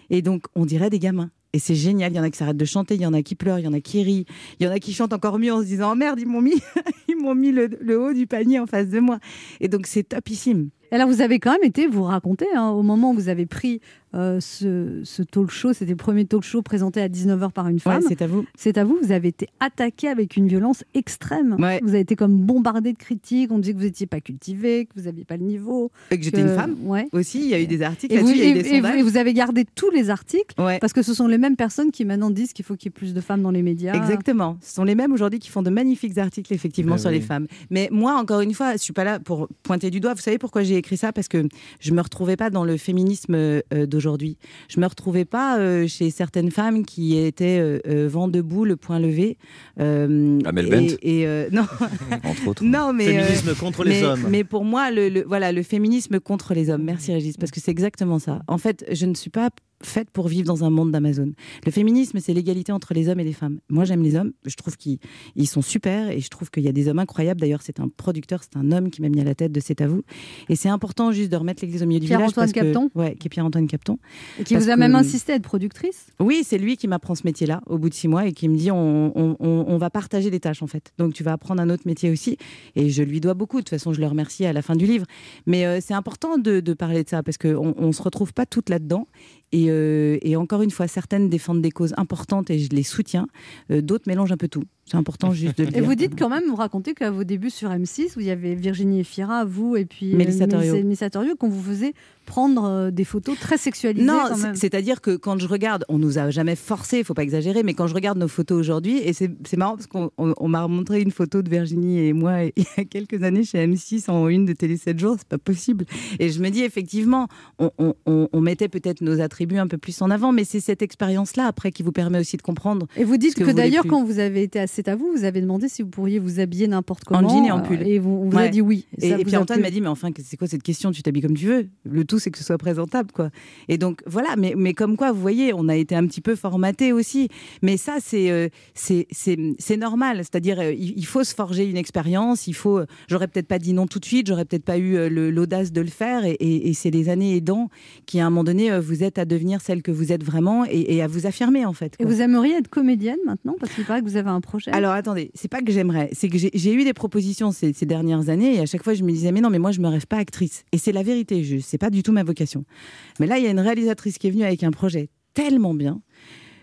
S10: Et donc on dirait des gamins et c'est génial, il y en a qui s'arrêtent de chanter, il y en a qui pleurent, il y en a qui rient, il y en a qui chantent encore mieux en se disant oh merde, ils m'ont mis, ils m'ont mis le, haut du panier en face de moi. Et donc c'est topissime.
S3: Alors, vous avez quand même été, vous racontez, hein, au moment où vous avez pris euh, ce, ce talk show, c'était le premier talk show présenté à 19h par une femme.
S10: c'est à vous.
S3: C'est à vous, vous avez été attaqué avec une violence extrême. Vous avez été comme bombardé de critiques, on disait que vous n'étiez pas cultivé, que vous n'aviez pas le niveau.
S10: Et que j'étais une femme
S3: Ouais.
S10: aussi, il y a eu des articles
S3: Et vous,
S10: là-dessus, il y a eu
S3: et-
S10: des
S3: et vous-
S10: sondages.
S3: et vous avez gardé tous les articles parce que ce sont les mêmes personnes qui maintenant disent qu'il faut qu'il y ait plus de femmes dans les médias.
S10: Exactement. Ce sont les mêmes aujourd'hui qui font de magnifiques articles, effectivement,
S3: Ben
S10: sur les femmes. Mais moi, encore une fois, je suis pas là pour pointer du doigt. Vous savez pourquoi j'ai écrit ça? Parce que je me retrouvais pas dans le féminisme euh, d'aujourd'hui. Je me retrouvais pas euh, chez certaines femmes qui étaient euh, euh, vent debout, le point levé. Euh,
S4: Amel
S10: et-
S4: Bent.
S10: Et, euh, non.
S4: Entre autres.
S10: Non, mais euh,
S6: Féminisme contre les
S10: mais-
S6: hommes.
S10: Mais pour moi, le, le- voilà, le féminisme contre les hommes. Merci Régis, parce que c'est exactement ça. En fait, je ne suis pas faite pour vivre dans un monde d'Amazon. Le féminisme, c'est l'égalité entre les hommes et les femmes. Moi, j'aime les hommes. Je trouve qu'ils ils sont super et je trouve qu'il y a des hommes incroyables. D'ailleurs, c'est un producteur, c'est un homme qui m'a mis à la tête de C'est à vous. Et c'est important juste de remettre l'église au milieu du village.
S3: Pierre-Antoine
S10: parce que-
S3: Capton
S10: Ouais, qui est Pierre-Antoine Capton.
S3: Et qui vous a
S10: que-
S3: même insisté à être productrice
S10: oui, c'est lui qui m'apprend ce métier-là au bout de six mois et qui me dit on, on- on- on va partager les tâches en fait. Donc tu vas apprendre un autre métier aussi. Et je lui dois beaucoup. De toute façon, je le remercie à la fin du livre. Mais euh, c'est important de, de parler de ça parce qu'on ne se retrouve pas toutes là-dedans. Et, euh, et encore une fois, certaines défendent des causes importantes et je les soutiens. Euh, D'autres mélangent un peu tout. C'est important juste de le
S3: Et
S10: dire.
S3: vous dites quand même, vous racontez qu'à vos débuts sur M6, où il y avait Virginie Efira, vous et puis euh,
S10: Mélissa Torio.
S3: Qu'on vous faisait prendre euh, des photos très sexualisées.
S10: Non, c'est-à-dire que quand je regarde, on nous a jamais forcé, il faut pas exagérer, mais quand je regarde nos photos aujourd'hui, et c'est marrant parce qu'on on- on m'a montré une photo de Virginie et moi il y a quelques années chez M6 en une de Télé 7 jours, c'est pas possible. Et je me dis effectivement, on, on- on- on mettait peut-être nos attributs un peu plus en avant, mais c'est cette expérience-là après qui vous permet aussi de comprendre.
S3: Et vous dites que, d'ailleurs, quand vous avez été à C'est à vous, vous avez demandé si vous pourriez vous habiller n'importe comment.
S10: En jean et en
S3: euh,
S10: pull.
S3: Et vous, on vous a dit oui.
S10: Et, puis Antoine m'a dit, mais enfin, c'est quoi cette question Tu t'habilles comme tu veux? Le tout, c'est que ce soit présentable, quoi. Et donc, voilà, mais, mais comme quoi, vous voyez, on a été un petit peu formaté aussi. Mais ça, c'est euh, c'est normal. C'est-à-dire, euh, il, faut se forger une expérience. Il faut. J'aurais peut-être pas dit non tout de suite. J'aurais peut-être pas eu euh, l'audace de le faire. Et, et- et c'est les années aidant qui, à un moment donné, euh, vous êtes à devenir celle que vous êtes vraiment et, et à vous affirmer, en fait.
S3: Et vous aimeriez être comédienne maintenant? Parce qu'il paraît que vous avez un projet.
S10: Alors attendez, c'est pas que j'aimerais, c'est que j'ai eu des propositions ces, ces dernières années et à chaque fois je me disais mais non mais moi je me rêve pas actrice et c'est la vérité, je c'est pas du tout ma vocation. Mais là il y a une réalisatrice qui est venue avec un projet tellement bien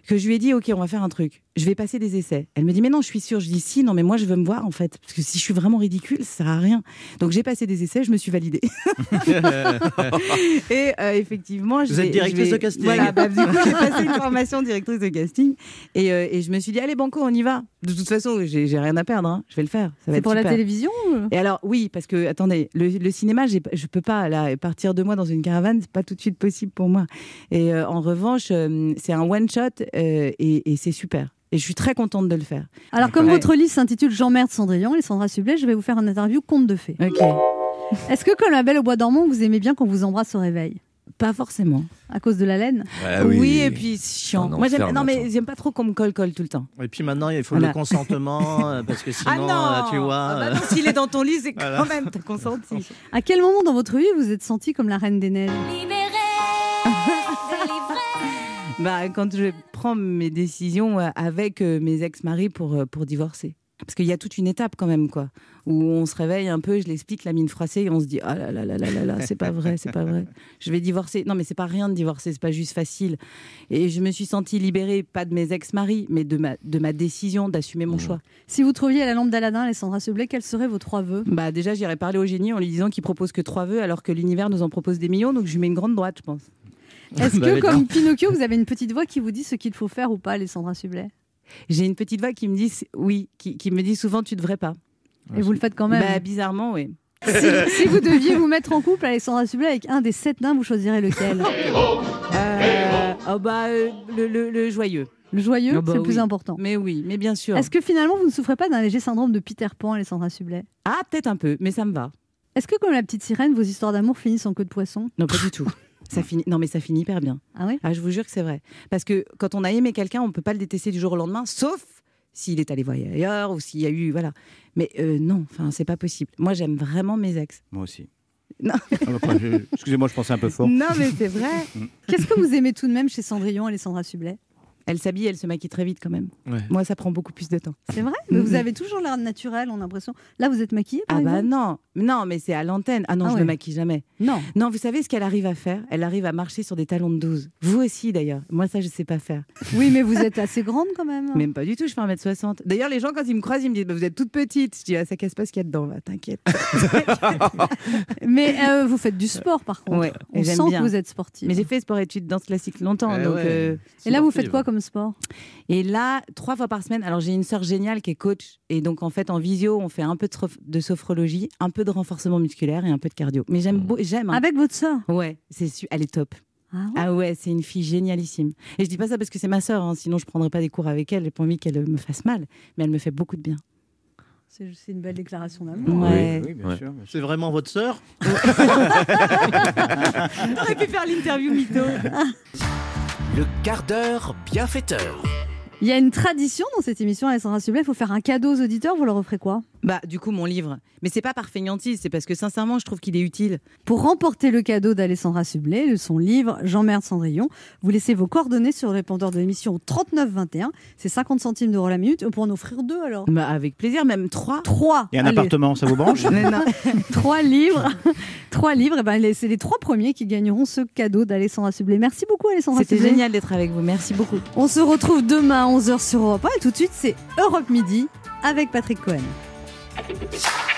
S10: que je lui ai dit ok on va faire un truc, je vais passer des essais. Elle me dit mais non je suis sûre, je dis si non mais moi je veux me voir en fait parce que si je suis vraiment ridicule ça sert à rien. Donc j'ai passé des essais, je me suis validée. et euh, effectivement je
S5: Vous êtes directrice de casting.
S10: Voilà, bah, du coup j'ai passé une formation directrice de casting et, euh, et je me suis dit allez banco on y va. De toute façon j'ai j'ai rien à perdre, hein. je vais le faire. Ça va
S3: C'est
S10: être
S3: pour la télévision
S10: Et alors oui, parce que attendez, le, le cinéma, je peux pas là partir de moi dans une caravane, c'est pas tout de suite possible pour moi. Et euh, en revanche, euh, c'est un one shot euh, et, et c'est super. Et je suis très contente de le faire.
S3: Alors, comme
S10: Ouais.
S3: votre livre s'intitule Jean-Merde Cendrillon et Sandra Sublet, je vais vous faire une interview conte de fées.
S10: Ok.
S3: Est-ce que, comme la belle au bois dormant, vous aimez bien qu'on vous embrasse au réveil?
S10: Pas forcément.
S3: À cause de la laine?
S10: Oui. et puis c'est chiant.
S5: Un
S10: Moi, j'aime, non, mais j'aime pas trop qu'on me colle colle tout le temps.
S5: Et puis maintenant, il faut
S10: Voilà.
S5: le consentement, euh, parce que sinon,
S10: ah non,
S5: tu vois.
S10: Ah bah non, s'il est dans ton lit, c'est quand
S5: Voilà.
S10: même t'as consenti.
S3: À quel moment dans votre vie vous êtes sentie comme la reine des neiges?
S10: Bah, quand je prends mes décisions euh, avec euh, mes ex-maris pour, euh, pour divorcer. Parce qu'il y a toute une étape quand même, quoi, où on se réveille un peu, je l'explique, la mine froissée, et on se dit ah là là là là là là, c'est pas vrai, c'est pas vrai. Je vais divorcer. Non, mais c'est pas rien de divorcer, c'est pas juste facile. Et je me suis sentie libérée, pas de mes ex-maris, mais de ma, de ma décision d'assumer mon choix.
S3: Si vous trouviez la lampe d'Aladin, Alessandra Sublet, quels seraient vos trois vœux?
S10: Bah déjà, j'irais parler au génie en lui disant qu'il propose que trois vœux, alors que l'univers nous en propose des millions, donc je lui mets une grande droite, je pense.
S3: Est-ce que, comme Pinocchio, vous avez une petite voix qui vous dit ce qu'il faut faire ou pas, Alessandra Sublet?
S10: J'ai une petite voix qui me dit oui, qui, qui me dit souvent tu devrais pas.
S3: Et vous le faites quand même
S10: Bah, bizarrement, oui.
S3: si, si vous deviez vous mettre en couple, Alessandra Sublet, avec un des sept nains, vous choisirez lequel?
S10: Euh, oh bah, euh, le, le- le joyeux.
S3: Le joyeux,
S10: Oh bah
S3: c'est le plus important.
S10: Mais oui, mais bien sûr.
S3: Est-ce que finalement, vous ne souffrez pas d'un léger syndrome de Peter Pan, Alessandra Sublet?
S10: Ah, peut-être un peu, mais ça me va.
S3: Est-ce que, comme la petite sirène, vos histoires d'amour finissent en queue de poisson?
S10: Non, pas du tout. Ça finit... Non, mais ça finit hyper bien.
S3: Ah oui
S10: Ah, je vous jure que c'est vrai. Parce que quand on a aimé quelqu'un, on peut pas le détester du jour au lendemain, sauf s'il est allé voyager ailleurs ou s'il y a eu. Voilà. Mais euh, non, enfin, c'est pas possible. Moi, j'aime vraiment mes ex.
S6: Moi aussi.
S10: Non.
S6: Ah, bah, Excusez-moi, je pensais un peu fort.
S10: Non, mais c'est vrai.
S3: Qu'est-ce que vous aimez tout de même chez Cendrillon, Alessandra Sublet?
S10: Elle s'habille, elle se maquille très vite quand même.
S8: Ouais.
S10: Moi, ça prend beaucoup plus de temps.
S3: C'est vrai? Mais vous avez toujours l'air naturel, on a l'impression. Là, vous êtes maquillée, par
S10: Ah bah non, non, mais c'est à l'antenne. Ah non,
S3: Ah
S10: je
S3: ouais.
S10: me maquille jamais.
S3: Non.
S10: Non, vous savez ce qu'elle arrive à faire? Elle arrive à marcher sur des talons de 12. Vous aussi d'ailleurs. Moi ça je sais pas faire.
S3: Oui, mais vous êtes assez grande quand même.
S10: Même pas du tout, je fais 1m60. D'ailleurs les gens quand ils me croisent, ils me disent bah, vous êtes toute petite. Je dis ah, ça casse pas ce qu'il y a dedans, va, t'inquiète.
S3: Mais euh, vous faites du sport, par contre.
S10: Ouais,
S3: on
S10: et j'aime
S3: sent
S10: bien.
S3: que vous êtes sportive.
S10: Mais j'ai fait sport études danse classique longtemps
S3: Eh
S10: donc
S3: ouais,
S10: euh,
S3: Et là, vous faites quoi comme sport
S10: Et là, trois fois par semaine. Alors j'ai une sœur géniale qui est coach et donc en fait en visio, on fait un peu de, soph- de sophrologie, un peu de renforcement musculaire et un peu de cardio. Mais j'aime beau- j'aime. hein.
S3: Avec votre sœur?
S10: Ouais, c'est elle est top.
S3: Ah
S10: ouais, c'est une fille génialissime. Et je dis pas ça parce que c'est ma sœur, hein, sinon je prendrais pas des cours avec elle. J'ai pas envie qu'elle me fasse mal, mais elle me fait beaucoup de bien.
S3: C'est une belle déclaration d'amour.
S10: Ouais.
S6: Oui, bien sûr.
S5: C'est vraiment votre sœur?
S10: T'aurais pu faire l'interview mytho.
S2: Le quart d'heure bienfaiteur.
S3: Il y a une tradition dans cette émission, Alessandra Sublet. Il faut faire un cadeau aux auditeurs. Vous leur offrez quoi?
S10: Bah, du coup, mon livre. Mais c'est pas par feignantise, c'est parce que sincèrement, je trouve qu'il est utile.
S3: Pour remporter le cadeau d'Alessandra Sublet, de son livre Jean-Merde Cendrillon, vous laissez vos coordonnées sur le répondeur de l'émission au 3921. C'est 50 centimes d'euros la minute. On peut en offrir deux alors
S10: Bah, avec plaisir, même trois.
S3: Trois
S6: Et un
S3: Allez.
S6: appartement, ça vous branche?
S3: Trois livres. trois livres. Et ben, c'est les trois premiers qui gagneront ce cadeau d'Alessandra Sublet. Merci beaucoup, Alessandra
S10: C'était génial d'être avec vous. Merci beaucoup.
S3: On se retrouve demain à 11h sur Europe 1 et tout de suite, c'est Europe Midi avec Patrick Cohen. Thank you.